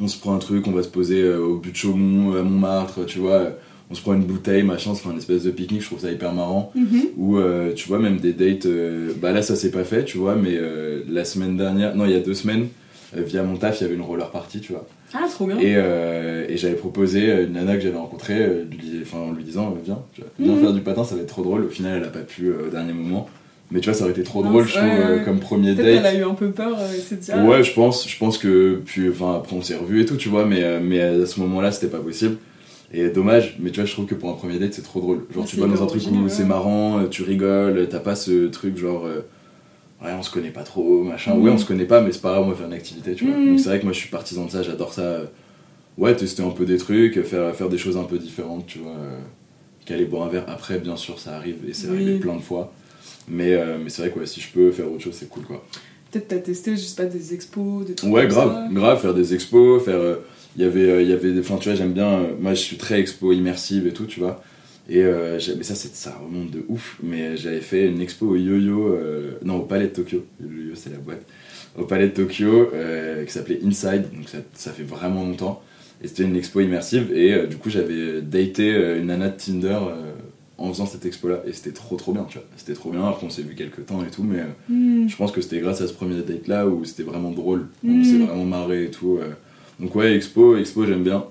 on se prend un truc, on va se poser au but de Chaumont, à Montmartre, tu vois. On se prend une bouteille, machin, on se fait un espèce de pique-nique, je trouve ça hyper marrant. Mhm. Ou, euh, tu vois, même des dates. euh, bah là, ça s'est pas fait, tu vois, mais euh, la semaine dernière, non, il y a deux semaines, via mon taf, il y avait une roller party, tu vois. Ah, trop bien. Et, et j'avais proposé une nana que j'avais rencontrée, lui, en lui disant, viens, tu vois, viens Mhm. faire du patin, ça va être trop drôle. Au final, elle a pas pu au dernier moment. Mais tu vois, ça aurait été trop Non, drôle, c'est- je trouve, ouais, ouais. comme premier date. a eu un peu peur, dit, ah, Ouais, je pense, je pense que, puis, enfin, après on s'est revus et tout, tu vois, mais, mais à ce moment-là, c'était pas possible. Et dommage, mais tu vois, je trouve que pour un premier date, c'est trop drôle. Genre, tu vas dans un truc où c'est marrant, euh, tu rigoles, t'as pas ce truc genre, euh, ouais, on se connaît pas trop, machin. Mhm. Ouais, on se connaît pas, mais c'est pas grave, on va faire une activité, tu vois. Mhm. Donc c'est vrai que moi, je suis partisan de ça, j'adore ça. euh, Ouais, tester un peu des trucs, faire, faire des choses un peu différentes, tu vois. euh, Qu'aller boire un verre après, bien sûr, ça arrive, et c'est Oui. arrivé plein de fois. Mais, euh, mais c'est vrai que ouais, si je peux faire autre chose, c'est cool, quoi. Peut-être t'as testé, je sais pas, des expos, des trucs Ouais, comme grave, ça. grave, faire des expos, faire. euh, Il y avait, euh, il y avait des. Enfin, tu vois, j'aime bien. euh, moi, je suis très expo immersive et tout, tu vois. Et euh, mais ça, c'est- ça remonte de ouf. Mais j'avais fait une expo au yo-yo. euh, non, au Palais de Tokyo. Le yo-yo, c'est la boîte. Au Palais de Tokyo, euh, qui s'appelait Inside. Donc, ça, ça fait vraiment longtemps. Et c'était une expo immersive. Et du coup, j'avais daté une nana de Tinder en faisant cette expo-là. Et c'était trop, trop bien, tu vois. C'était trop bien. Après, on s'est vu quelques temps et tout. Mais. Hmm. je pense que c'était grâce à ce premier date là où c'était vraiment drôle. On Mm. s'est vraiment marré et tout. Donc ouais, expo, expo j'aime bien.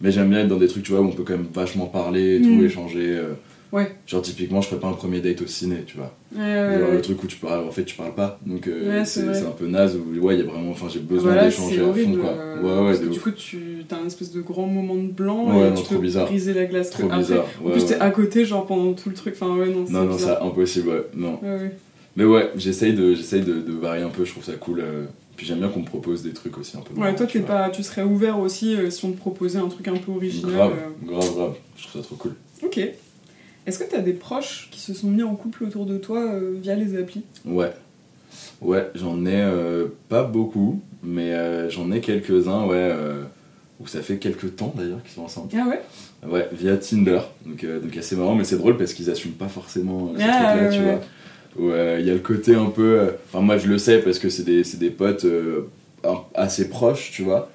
Mais j'aime bien être dans des trucs tu vois où on peut quand même vachement parler et tout, Mm. échanger. euh. Ouais. Genre typiquement je ferais pas un premier date au ciné, tu vois. Ouais, ouais, Genre le truc où tu parles, en fait tu parles pas. Donc euh, Ouais, c'est c'est c'est un peu naze où ouais il y a vraiment, enfin j'ai besoin Voilà, d'échanger c'est à fond quoi. euh, Ouais ouais, que du coup, tu as un espèce de grand moment de blanc Ouais, et non, tu trop peux bizarre. briser la glace. Trop Après, bizarre. En plus, t'es à côté, genre pendant tout le truc. Enfin, ouais, non, c'est Non non ça impossible ouais. Non. Mais ouais, j'essaye de, j'essaye de, de varier un peu, je trouve ça cool. euh. Puis j'aime bien qu'on me propose des trucs aussi un peu. Ouais, toi, tu pas, tu serais ouvert aussi euh, si on te proposait un truc un peu original. Grave, euh. grave, grave. Je trouve ça trop cool. Ok. Est-ce que t'as des proches qui se sont mis en couple autour de toi euh, via les applis? Ouais. Ouais, j'en ai pas beaucoup, mais j'en ai quelques-uns, ouais, où ça fait quelques temps d'ailleurs qu'ils sont ensemble. Ah ouais? Ouais, via Tinder. Donc, donc assez marrant, mais c'est drôle parce qu'ils assument pas forcément ce Ah, truc-là, ouais, tu ouais. vois. Où il y a le côté un peu. euh, Enfin, moi je le sais parce que c'est des, des potes euh, assez proches, tu vois.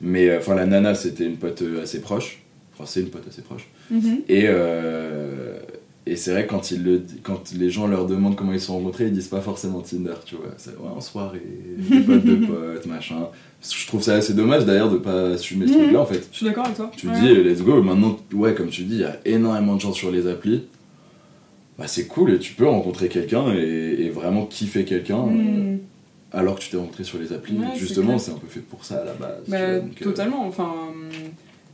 Mais euh, enfin, la nana c'était une pote assez proche. Enfin, c'est une pote assez proche. Mhm. Et, et c'est vrai, quand, ils le, quand les gens leur demandent comment ils se sont rencontrés, ils disent pas forcément Tinder, tu vois. C'est ouais, en soirée, des potes de potes, machin. Je trouve ça assez dommage d'ailleurs de pas assumer ce Mhm. truc-là en fait. Je suis d'accord avec toi. Tu Ouais. dis, let's go, maintenant, ouais, comme tu dis, il y a énormément de gens sur les applis. Bah, c'est cool et tu peux rencontrer quelqu'un et, et vraiment kiffer quelqu'un euh, Hmm. alors que tu t'es rencontré sur les applis. Ouais, Justement, c'est un peu fait pour ça à la base. Bah, vois, donc, euh, totalement. Enfin,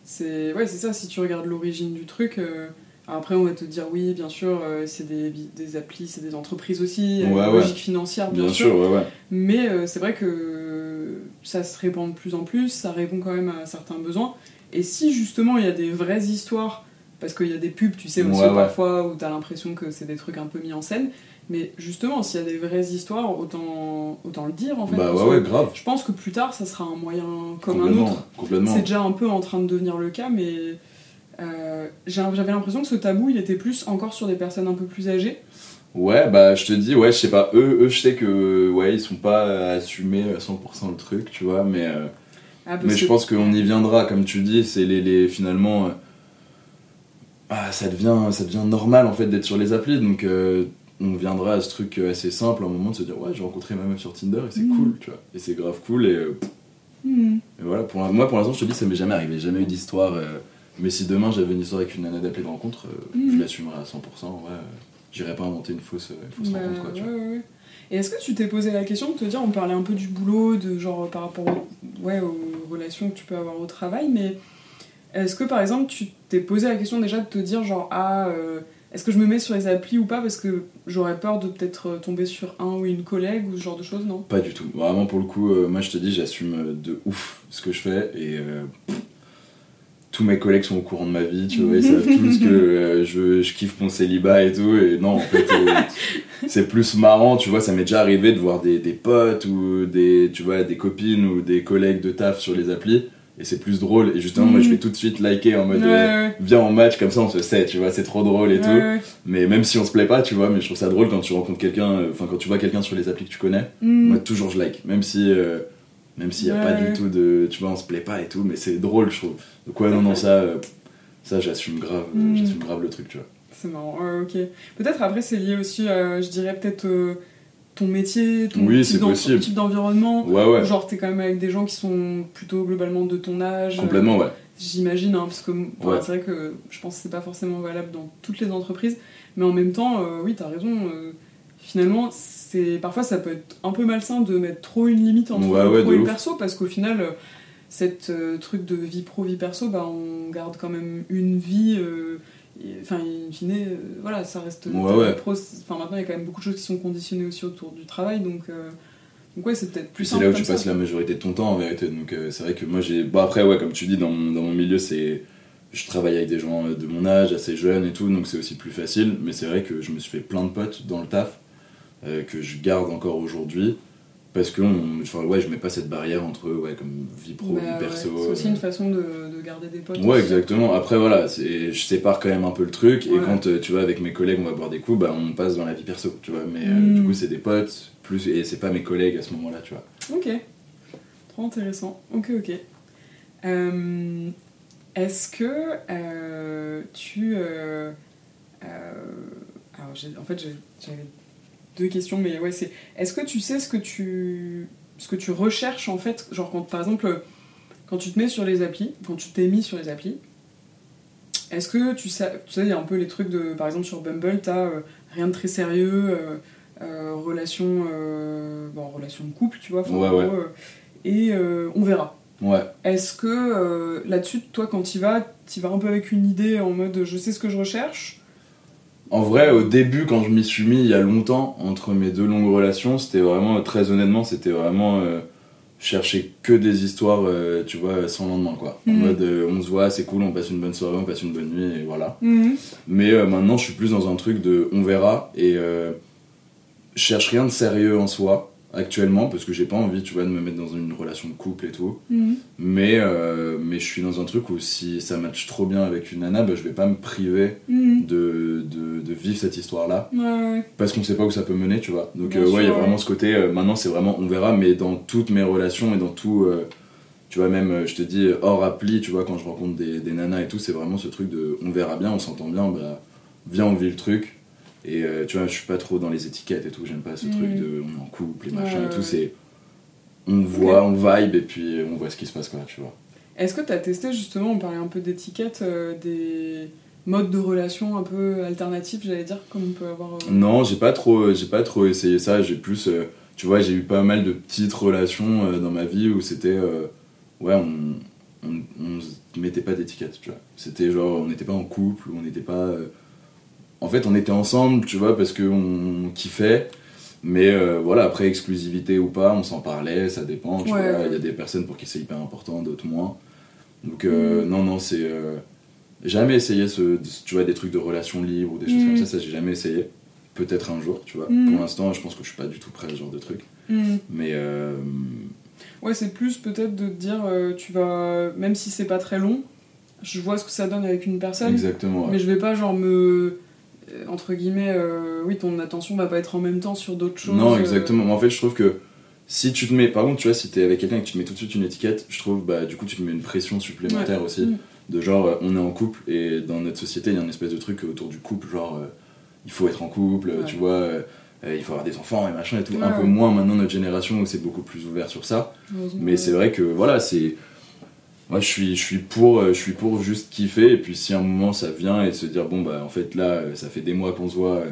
c'est ouais, ça. Si tu regardes l'origine du truc, euh, Après, on va te dire oui, bien sûr, euh, c'est des, des applis, c'est des entreprises aussi, Ouais, ouais. logique financière, bien, Bien sûr. sûr, ouais, ouais. Mais euh, c'est vrai que ça se répand de plus en plus, ça répond quand même à certains besoins. Et si justement il y a des vraies histoires, parce qu'il y a des pubs, tu sais, aussi Ouais, ouais. parfois où t'as l'impression que c'est des trucs un peu mis en scène, mais justement, s'il y a des vraies histoires, autant, autant le dire en fait. Bah ouais, ouais, grave. Je pense que plus tard, ça sera un moyen comme un autre. Complètement. C'est déjà un peu en train de devenir le cas, mais euh, j'avais l'impression que ce tabou, il était plus encore sur des personnes un peu plus âgées. Ouais, bah je te dis, ouais, je sais pas, eux, eux, je sais que, ouais, ils sont pas assumés à 100% le truc, tu vois, mais, euh, Ah, mais je pense qu'on y viendra, comme tu dis, c'est les, les, finalement, euh, ah, ça devient, ça devient normal en fait d'être sur les applis, donc euh, on viendra à ce truc assez simple, à un moment de se dire, ouais, j'ai rencontré ma meuf sur Tinder et c'est Mhm. cool, tu vois, et c'est grave cool, et, euh, et voilà, pour, moi pour l'instant, je te dis, ça m'est jamais arrivé, jamais eu d'histoire, euh, mais si demain j'avais une histoire avec une nana d'appli de rencontre, Mhm. je l'assumerai à 100%, ouais, euh, j'irai pas inventer une fausse, une fausse Bah, rencontre, quoi, tu vois. ouais, ouais, ouais. Et est-ce que tu t'es posé la question de te dire, on parlait un peu du boulot, de genre par rapport ouais, aux relations que tu peux avoir au travail, mais est-ce que par exemple tu t'es posé la question déjà de te dire genre ah euh, est-ce que je me mets sur les applis ou pas parce que j'aurais peur de peut-être euh, tomber sur un ou une collègue ou ce genre de choses non? Pas du tout. Vraiment, pour le coup, euh, moi je te dis, j'assume de ouf ce que je fais et euh, pff, tous mes collègues sont au courant de ma vie, tu vois, ils savent tous que je, je kiffe mon célibat et tout. Et non, en fait, c'est plus marrant, tu vois, ça m'est déjà arrivé de voir des, des potes ou des, tu vois, des copines ou des collègues de taf sur les applis et c'est plus drôle. Et justement, moi je Mhm. vais tout de suite liker en mode. Ouais, euh, ouais, Viens en match, comme ça on se sait, tu vois, c'est trop drôle et ouais, tout. Mais même si on se plaît pas, tu vois, mais je trouve ça drôle quand tu rencontres quelqu'un, euh, enfin quand tu vois quelqu'un sur les applis que tu connais, Hmm. moi toujours je like, même si euh, même s'il y a pas du tout de, tu vois, on se plaît pas et tout, mais c'est drôle je trouve. Donc ouais non non ça, euh, ça j'assume grave, Mm. j'assume grave le truc, tu vois. C'est marrant, ok. Peut-être après c'est lié aussi, je dirais peut-être ton métier, ton Oui, type d'environnement. Ouais ouais, Genre, t'es quand même avec des gens qui sont plutôt globalement de ton âge. complètement ouais. J'imagine, hein, parce que Ouais. c'est vrai que je pense que c'est pas forcément valable dans toutes les entreprises. Mais en même temps, euh, oui, t'as raison. euh, finalement, c'est parfois ça peut être un peu malsain de mettre trop une limite entre le pro et le perso, parce qu'au final, euh, cette euh, truc de vie pro, vie perso, bah, on garde quand même une vie. Enfin, in fine, euh, voilà, ça reste. Ouais, ouais. pro, Enfin, maintenant, il y a quand même beaucoup de choses qui sont conditionnées aussi autour du travail, donc. euh, donc ouais, c'est peut-être plus c'est là où tu passes la majorité de ton temps en vérité. Donc euh, c'est vrai que moi j'ai. Bon après ouais comme tu dis dans mon, dans mon milieu c'est. Je travaille avec des gens de mon âge, assez jeunes et tout, donc c'est aussi plus facile. Mais c'est vrai que je me suis fait plein de potes dans le taf que je garde encore aujourd'hui. Parce que on- enfin, ouais, je mets pas cette barrière entre ouais, comme vie pro, Bah vie ouais, perso. C'est aussi euh, une façon de, de garder des potes. Ouais, aussi. exactement. Après, voilà, je sépare quand même un peu le truc. Et Ouais. quand, euh, tu vois, avec mes collègues, on va boire des coups, bah, on passe dans la vie perso, tu vois. Mais euh, Mm. du coup, c'est des potes, plus, et c'est pas mes collègues à ce moment-là, tu vois. Ok. Trop intéressant. Ok, ok. Euh, Est-ce que euh, tu. alors, en fait, j'avais deux questions, mais ouais, c'est. Est-ce que tu sais ce que tu. Ce que tu recherches en fait, genre quand par exemple, quand tu te mets sur les applis, quand tu t'es mis sur les applis, est-ce que tu sais, tu sais, il y a un peu les trucs de, par exemple sur Bumble, t'as euh, rien de très sérieux, euh, euh, relation, bon, relation de couple, tu vois, Ouais, ouais. gros, et on verra. Ouais. Est-ce que là-dessus, toi, quand tu vas, tu vas un peu avec une idée en mode je sais ce que je recherche En vrai, au début, quand je m'y suis mis il y a longtemps, entre mes deux longues relations, c'était vraiment, très honnêtement, c'était vraiment euh, chercher que des histoires, euh, tu vois, sans lendemain, quoi. En Mhm. mode, euh, on se voit, c'est cool, on passe une bonne soirée, on passe une bonne nuit, et voilà. Mhm. Mais euh, maintenant, je suis plus dans un truc de on verra et euh, je cherche rien de sérieux en soi actuellement parce que j'ai pas envie, tu vois, de me mettre dans une relation de couple et tout. Mhm. Mais, euh, mais je suis dans un truc où si ça match trop bien avec une nana, bah, je vais pas me priver Mhm. de, de, de vivre cette histoire-là Ouais, ouais. parce qu'on sait pas où ça peut mener, tu vois. Donc euh, ouais, il y a vraiment ce côté, euh, maintenant c'est vraiment on verra, mais dans toutes mes relations et dans tout, euh, tu vois, même, je te dis, hors appli, tu vois, quand je rencontre des, des nanas et tout, c'est vraiment ce truc de on verra bien, on s'entend bien, bah viens, on vit le truc. Et euh, tu vois, je suis pas trop dans les étiquettes et tout, j'aime pas ce Mhm. truc de on est en couple et machin ouais, et tout, c'est on voit, on vibe et puis on voit ce qui se passe, quoi, tu vois. Est-ce que tu as testé justement, on parlait un peu d'étiquettes, euh, des modes de relation un peu alternatifs, j'allais dire, comme on peut avoir. euh, Non, j'ai pas trop, j'ai pas trop essayé ça. J'ai plus, euh, tu vois, j'ai eu pas mal de petites relations dans ma vie où c'était, ouais, on, on, mettait pas d'étiquette, tu vois. C'était genre, on n'était pas en couple, on n'était pas. En fait, on était ensemble, tu vois, parce qu'on kiffait. Mais euh, voilà, après, exclusivité ou pas, on s'en parlait, ça dépend, tu Ouais, vois. ouais. Il y a des personnes pour qui c'est hyper important, d'autres moins. Donc, euh, non, non, c'est. euh, Jamais essayé, ce, tu vois, des trucs de relations libres ou des choses Mm. comme ça, ça j'ai jamais essayé. Peut-être un jour, tu vois. Mm. Pour l'instant, je pense que je suis pas du tout prêt à ce genre de truc. Mais euh, Ouais, c'est plus peut-être de te dire, euh, tu vas, même si c'est pas très long, je vois ce que ça donne avec une personne, exactement. ouais. mais je vais pas genre me. Euh, Entre guillemets, euh, oui, ton attention va pas être en même temps sur d'autres choses. Non, euh, exactement. Mais en fait, je trouve que si tu te mets, par contre, tu vois, si t'es avec quelqu'un et que tu te mets tout de suite une étiquette, je trouve, bah, du coup, tu te mets une pression supplémentaire aussi. Mm. De genre, on est en couple et dans notre société, il y a une espèce de truc autour du couple, genre, euh, il faut être en couple, Ouais. tu vois, euh, il faut avoir des enfants et machin et tout. Ouais, Un peu moins maintenant, notre génération où c'est beaucoup plus ouvert sur ça. Mais c'est vrai que, voilà, c'est. Moi, je suis, je, suis pour, euh, je suis pour juste kiffer et puis si à un moment ça vient et se dire, bon, bah, en fait, là, euh, ça fait des mois qu'on se voit. euh,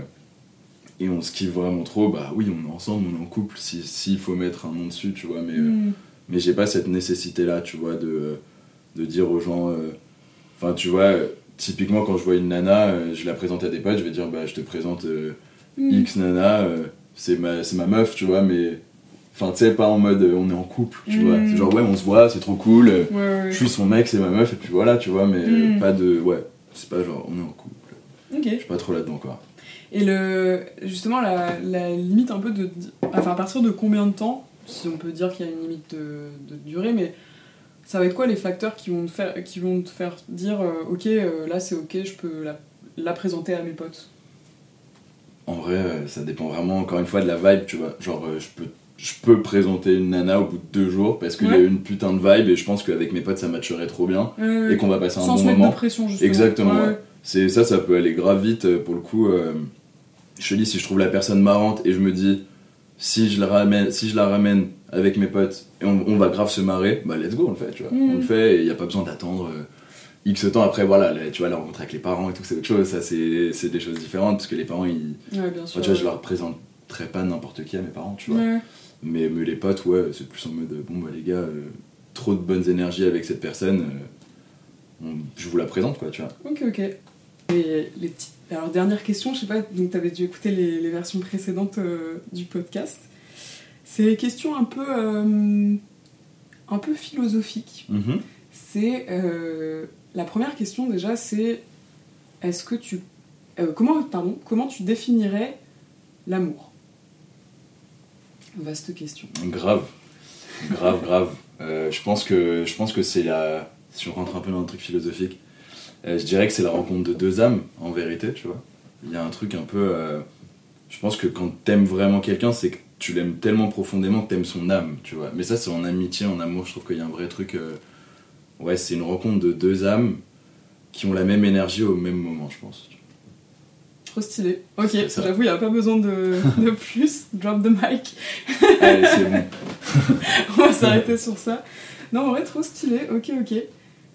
et on se kiffe vraiment trop, bah oui, on est ensemble, on est en couple, s'il si, s'il faut mettre un nom dessus, tu vois, mais, euh, Hmm. mais j'ai pas cette nécessité-là, tu vois, de, de dire aux gens. euh, Enfin, tu vois, typiquement quand je vois une nana, je la présente à des potes, je vais dire, bah je te présente euh, Hmm. X nana, c'est ma, c'est ma meuf, tu vois, mais. Enfin, tu sais, pas en mode euh, on est en couple, tu Mm. vois. C'est genre, ouais, on se voit, c'est trop cool, euh, Ouais, ouais. je suis son mec, c'est ma meuf, et puis voilà, tu vois, mais euh, Mm. pas de. Ouais, c'est pas genre on est en couple. Ok. Je suis pas trop là-dedans, quoi. Et le, justement, la, la limite un peu de. Enfin, à partir de combien de temps, si on peut dire qu'il y a une limite de, de durée, mais ça va être quoi les facteurs qui vont te faire, qui vont te faire dire euh, ok, euh, là c'est ok, je peux la, la présenter à mes potes? En vrai, ça dépend vraiment, encore une fois, de la vibe, tu vois. Genre, je peux. Je peux présenter une nana au bout de deux jours parce qu'il y a une putain de vibe et je pense qu'avec mes potes ça matcherait trop bien et qu'on va passer un bon moment. de pression. Exactement, Ouais. C'est ça, ça peut aller grave vite euh, pour le coup. euh, je te dis, si je trouve la personne marrante et je me dis, si je la ramène, si je la ramène avec mes potes et on, on va grave se marrer, bah let's go, on le fait, tu vois. Mm. On le fait et il n'y a pas besoin d'attendre euh, X temps. Après, voilà, tu vois, la rencontre avec les parents et tout, c'est autre chose. Ça, c'est des choses différentes parce que les parents, ils. Bien sûr. Enfin, tu vois, je leur présenterai pas n'importe qui à mes parents, tu vois. Mais, mais les potes, ouais, c'est plus en mode, bon, bah les gars, euh, trop de bonnes énergies avec cette personne, euh, on- je vous la présente, quoi, tu vois. Ok, ok. Et les petites... Alors, dernière question, je sais pas, donc t'avais dû écouter les, les versions précédentes euh, du podcast. C'est des questions un peu, un peu philosophiques. Mhm. C'est. la première question, déjà, c'est est-ce que tu. comment, pardon, comment tu définirais l'amour? Vaste question. Grave, grave, grave. Euh, je pense que, je pense que c'est la. Si on rentre un peu dans le truc philosophique, euh, je dirais que c'est la rencontre de deux âmes, en vérité, tu vois. Il y a un truc un peu. euh, je pense que quand t'aimes vraiment quelqu'un, c'est que tu l'aimes tellement profondément que t'aimes son âme, tu vois. Mais ça, c'est en amitié, en amour, je trouve qu'il y a un vrai truc. ouais, c'est une rencontre de deux âmes qui ont la même énergie au même moment, je pense. Trop stylé. Ok, j'avoue, il n'y a pas besoin de, de plus. Drop the mic. Allez, c'est bon. On va s'arrêter sur ça. Non, en vrai, trop stylé. Ok, ok.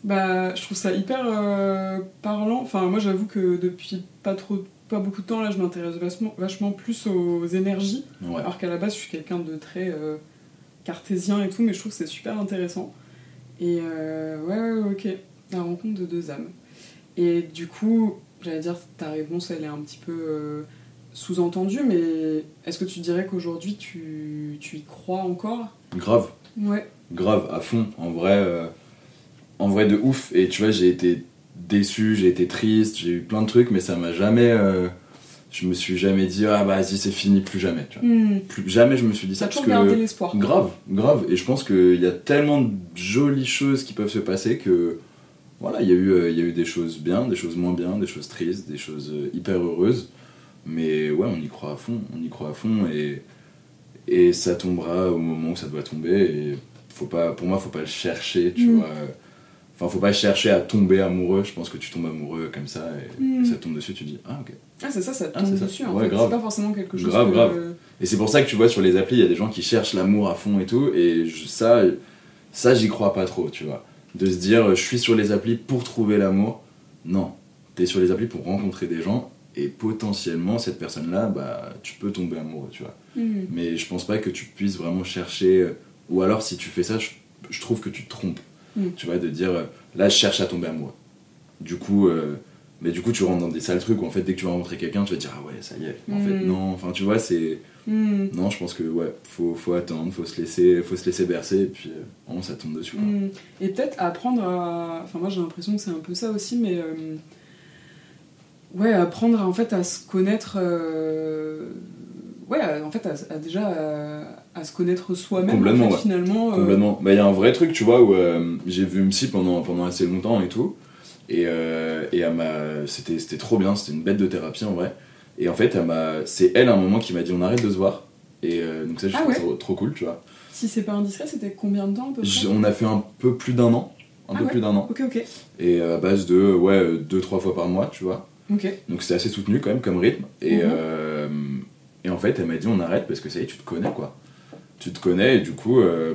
Bah, je trouve ça hyper euh, parlant. Enfin, moi, j'avoue que depuis pas trop, pas beaucoup de temps, là, je m'intéresse vachement, vachement plus aux énergies. Ouais. Alors qu'à la base, je suis quelqu'un de très euh, cartésien et tout, mais je trouve que c'est super intéressant. Et euh, ouais, ok. La rencontre de deux âmes. Et du coup, j'allais dire, ta réponse, elle est un petit peu euh, sous-entendue, mais est-ce que tu dirais qu'aujourd'hui, tu, tu y crois encore? Grave. Ouais. Grave, à fond. En vrai, euh, en vrai de ouf. Et tu vois, j'ai été déçu, j'ai été triste, j'ai eu plein de trucs, mais ça m'a jamais. euh, je me suis jamais dit, ah bah vas-y, c'est fini, plus jamais. Tu vois. Hmm. Plus, jamais je me suis dit Ça ça. Parce toujours gardé que. l'espoir. Grave, grave. Et je pense qu'il y a tellement de jolies choses qui peuvent se passer que. Voilà, il y, a eu, euh, il y a eu des choses bien, des choses moins bien, des choses tristes, des choses euh, hyper heureuses. Mais ouais, on y croit à fond, on y croit à fond et, et ça tombera au moment où ça doit tomber. Et faut pas, pour moi, faut pas le chercher, tu Mm. vois. Enfin, faut pas chercher à tomber amoureux. Je pense que tu tombes amoureux comme ça et Mm. ça tombe dessus, tu dis ah ok. Ah, c'est ça, ça Ah, tombe dessus. En Ouais, fait. grave. C'est pas forcément quelque chose Grave, que- grave. Et c'est pour ça que tu vois sur les applis, il y a des gens qui cherchent l'amour à fond et tout. Et je- ça, ça j'y crois pas trop, tu vois. De se dire, je suis sur les applis pour trouver l'amour. Non, t'es sur les applis pour rencontrer des gens. Et potentiellement, cette personne-là, bah, tu peux tomber amoureux, tu vois. Hmm. Mais je pense pas que tu puisses vraiment chercher. Ou alors, si tu fais ça, je, je trouve que tu te trompes. Mm. Tu vois, de dire, euh, là, je cherche à tomber amoureux. Du coup, euh, mais du coup, tu rentres dans des sales trucs où en fait, dès que tu vas rencontrer quelqu'un, tu vas te dire, ah ouais, ça y est. En fait, Mm. non, enfin, tu vois, c'est. Hmm. Non, je pense que, ouais, faut, faut attendre, faut se laisser, faut se laisser bercer, et puis, euh, vraiment, ça tombe dessus. Hmm. Et peut-être apprendre à. Enfin, moi j'ai l'impression que c'est un peu ça aussi, mais. euh, Ouais, apprendre en fait à se connaître. euh, Ouais, à- en fait, à, à déjà à, à se connaître soi-même. Complètement, en fait, ouais. Finalement. euh, Complètement. Bah, il y a un vrai truc, tu vois, où euh, j'ai vu Psy pendant, pendant assez longtemps et tout. Et, euh, et elle m'a- c'était, c'était trop bien, c'était une bête de thérapie en vrai. Et en fait, elle c'est elle à un moment qui m'a dit on arrête de se voir. Et euh, donc ça, je Ah trouve ouais ça trop cool, tu vois. Si c'est pas indiscret, c'était combien de temps à peu près Je- on a fait un peu plus d'un an. Un Ah peu ouais. plus d'un an. Ok, ok. Et à base de, ouais, euh, deux, trois fois par mois, tu vois. Ok. Donc c'était assez soutenu quand même comme rythme. Et, Mhm. euh, et en fait, elle m'a dit on arrête parce que ça y est, tu te connais quoi. Tu te connais et du coup, euh,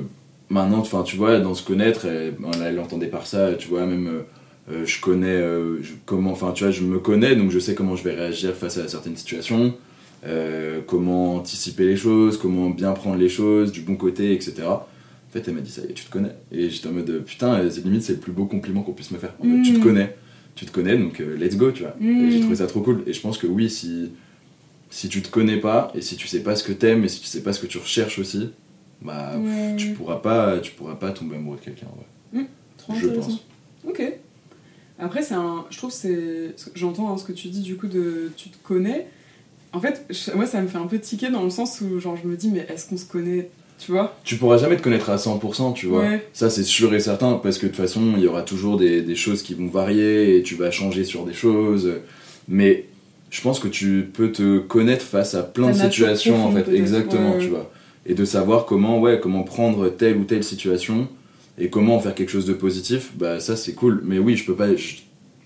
maintenant, tu vois, dans se connaître, elle, elle entendait par ça, tu vois, même euh, je connais euh, je- comment, enfin, tu vois, je me connais donc je sais comment je vais réagir face à certaines situations, euh, comment anticiper les choses, comment bien prendre les choses, du bon côté, etc. En fait, elle m'a dit ça y est, tu te connais. Et j'étais en mode putain, c'est limite, c'est le plus beau compliment qu'on puisse me faire. En mode, Tu te Mhm. connais tu te connais, donc let's go, tu vois. Mm. Et j'ai trouvé ça trop cool. Et je pense que oui, si, si tu te connais pas, et si tu sais pas ce que t'aimes, et si tu sais pas ce que tu recherches aussi, bah Ouais, tu pourras pas tu pourras pas tomber amoureux de quelqu'un. Ouais. Trop je pense. Ok. Après, c'est un. Je trouve c'est. J'entends hein, ce que tu dis du coup de. Tu te connais. En fait, je- moi, ça me fait un peu tiquer dans le sens où, genre, je me dis, mais est-ce qu'on se connaît Tu vois? Tu pourras jamais te connaître à 100%, tu vois. Ouais. Ça, c'est sûr et certain, parce que de toute façon, il y aura toujours des, des choses qui vont varier, et tu vas changer sur des choses. Mais je pense que tu peux te connaître face à plein de situations, en fait. Exactement, ouais. tu vois. Et de savoir comment, ouais, comment prendre telle ou telle situation, et comment en faire quelque chose de positif, bah ça, c'est cool. Mais oui, je peux pas...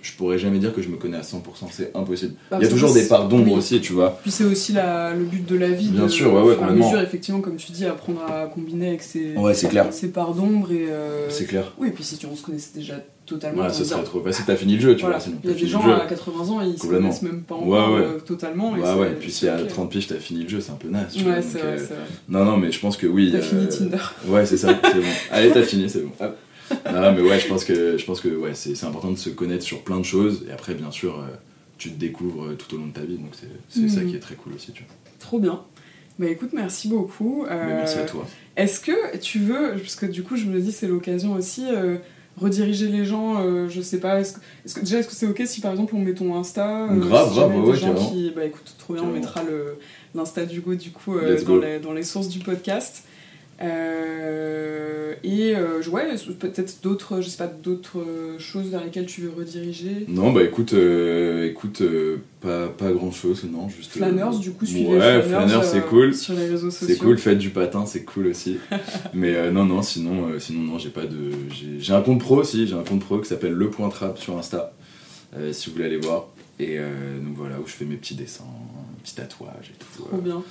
je pourrais jamais dire que je me connais à 100%, c'est impossible. Bah, Il y a toujours des parts d'ombre oui. aussi, tu vois. Puis c'est aussi la, le but de la vie. Bien de, sûr, ouais, ouais, et à mesure, effectivement, comme tu dis, apprendre à combiner avec ses, Ouais, c'est clair. ses parts d'ombre et. euh, C'est clair. Oui, et puis si tu, on se connaissait déjà totalement. Ouais, dit, serait trop facile. T'as fini le jeu, tu voilà. vois. Il y a des gens à 80 ans, ils se connaissent même pas encore ouais. euh, totalement. et Ouais, ouais, puis si à ok. 30 piges t'as fini le jeu, c'est un peu naze. Ouais, donc, c'est vrai, euh, c'est vrai. Non, non, mais je pense que oui. T'as euh, fini Tinder. Ouais, c'est ça, c'est bon. Allez, t'as fini, c'est bon. Hop. Non, mais ouais, je pense que, je pense que ouais, c'est c'est important de se connaître sur plein de choses. Et après, bien sûr, euh, tu te découvres euh, tout au long de ta vie. Donc c'est c'est ça Mhm. qui est très cool aussi, tu vois. Trop bien. Bah écoute, merci beaucoup. Euh, merci à toi. Est-ce que tu veux, parce que du coup je me dis c'est l'occasion aussi, euh, rediriger les gens, euh, je sais pas, est-ce que, déjà est-ce que c'est ok si par exemple on met ton Insta euh, Grave, si grave, ouais, gens carrément. qui, Bah écoute, trop bien, on mettra le, l'Insta d'Hugo du coup euh, Let's dans, go. les, dans les sources du podcast. Euh, et euh, ouais, peut-être d'autres, je sais pas, d'autres choses vers lesquelles tu veux rediriger. Non, bah écoute, euh, écoute euh, pas, pas grand chose, non, juste. Flanners, du coup, suivez Ouais, Flanners, c'est cool. Sur les réseaux sociaux. C'est cool, faites du patin, c'est cool aussi. Mais non, non, sinon, sinon non, j'ai pas de. J'ai un compte pro aussi, j'ai un compte pro qui s'appelle Le Point Trap sur Insta, si vous voulez aller voir. Et donc voilà, où je fais mes petits dessins, petits tatouages et tout. Trop bien.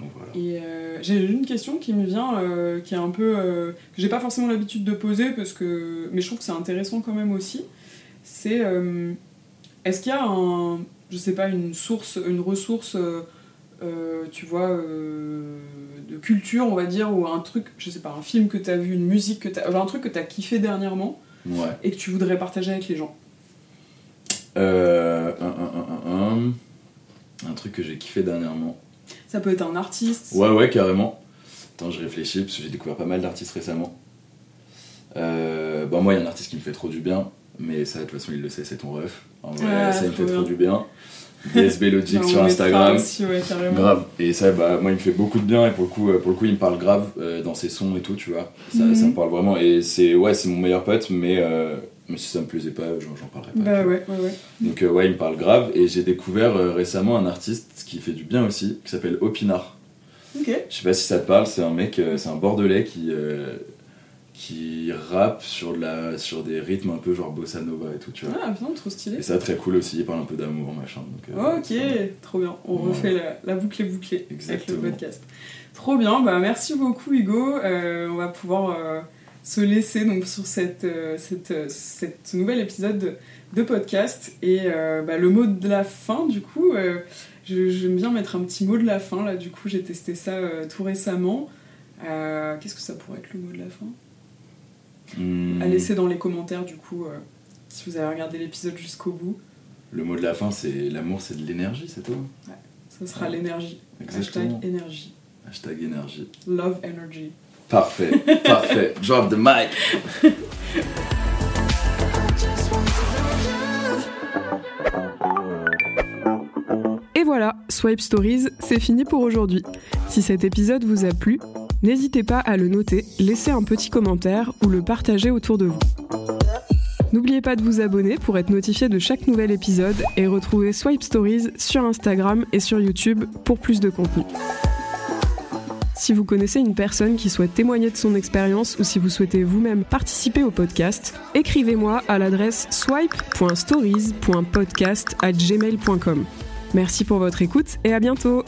Donc voilà. Et euh, j'ai une question qui me vient, euh, qui est un peu. euh, que j'ai pas forcément l'habitude de poser, parce que, mais je trouve que c'est intéressant quand même aussi. C'est. Est-ce qu'il y a un. Je sais pas, une source, une ressource, tu vois, de culture, on va dire, ou un truc, je sais pas, un film que t'as vu, une musique que t'as. enfin, un truc que t'as kiffé dernièrement Ouais. et que tu voudrais partager avec les gens? Euh, un, un, un, un, un. Un truc que j'ai kiffé dernièrement. Ça peut être un artiste. Ouais, ouais, carrément. Attends, je réfléchis parce que j'ai découvert pas mal d'artistes récemment. Euh, bon, moi, il y a un artiste qui me fait trop du bien, mais ça, de toute façon, il le sait, c'est ton ref. En vrai, ça, il me fait trop du bien. DSB Logic Bah, sur Instagram. aussi, ouais. Grave. Et ça, bah, moi, il me fait beaucoup de bien et pour le coup, euh, pour le coup il me parle grave euh, dans ses sons et tout, tu vois. Ça, Mhm. ça me parle vraiment. Et c'est ouais, c'est mon meilleur pote, mais, euh, mais si ça me plaisait pas, j'en parlerais pas. Bah ouais, ouais, ouais. Donc, euh, ouais, il me parle grave. Et j'ai découvert euh, récemment un artiste qui fait du bien aussi, qui s'appelle Opinard. Ok. Je sais pas si ça te parle, c'est un mec, euh, c'est un bordelais qui, qui rappe sur, la, sur des rythmes un peu genre bossa nova et tout, tu vois. Ah, putain, trop stylé. Et ça, très cool aussi, il parle un peu d'amour, machin. Donc, euh, Ok, trop bien. On Ouais. refait la, la boucle est bouclée Exactement. avec le podcast. Trop bien, bah merci beaucoup Hugo. Euh, on va pouvoir euh, se laisser donc sur cette, euh, cette, euh, cette ce nouvel épisode de, podcast. Et euh, bah, le mot de la fin, du coup, j'aime bien mettre un petit mot de la fin. Là, du coup, j'ai testé ça tout récemment. Qu'est-ce que ça pourrait être le mot de la fin? Hmm. à laisser dans les commentaires du coup euh, si vous avez regardé l'épisode jusqu'au bout. Le mot de la fin, c'est l'amour, c'est de l'énergie, c'est toi? Ça sera l'énergie. Exactement. Hashtag énergie. Hashtag énergie. Love energy. Parfait, parfait. Drop the mic. Et voilà, Swipe Stories, c'est fini pour aujourd'hui. Si cet épisode vous a plu, n'hésitez pas à le noter, laisser un petit commentaire ou le partager autour de vous. N'oubliez pas de vous abonner pour être notifié de chaque nouvel épisode et retrouver Swipe Stories sur Instagram et sur YouTube pour plus de contenu. Si vous connaissez une personne qui souhaite témoigner de son expérience ou si vous souhaitez vous-même participer au podcast, écrivez-moi à l'adresse swipe.stories.podcast@gmail.com. Merci pour votre écoute et à bientôt.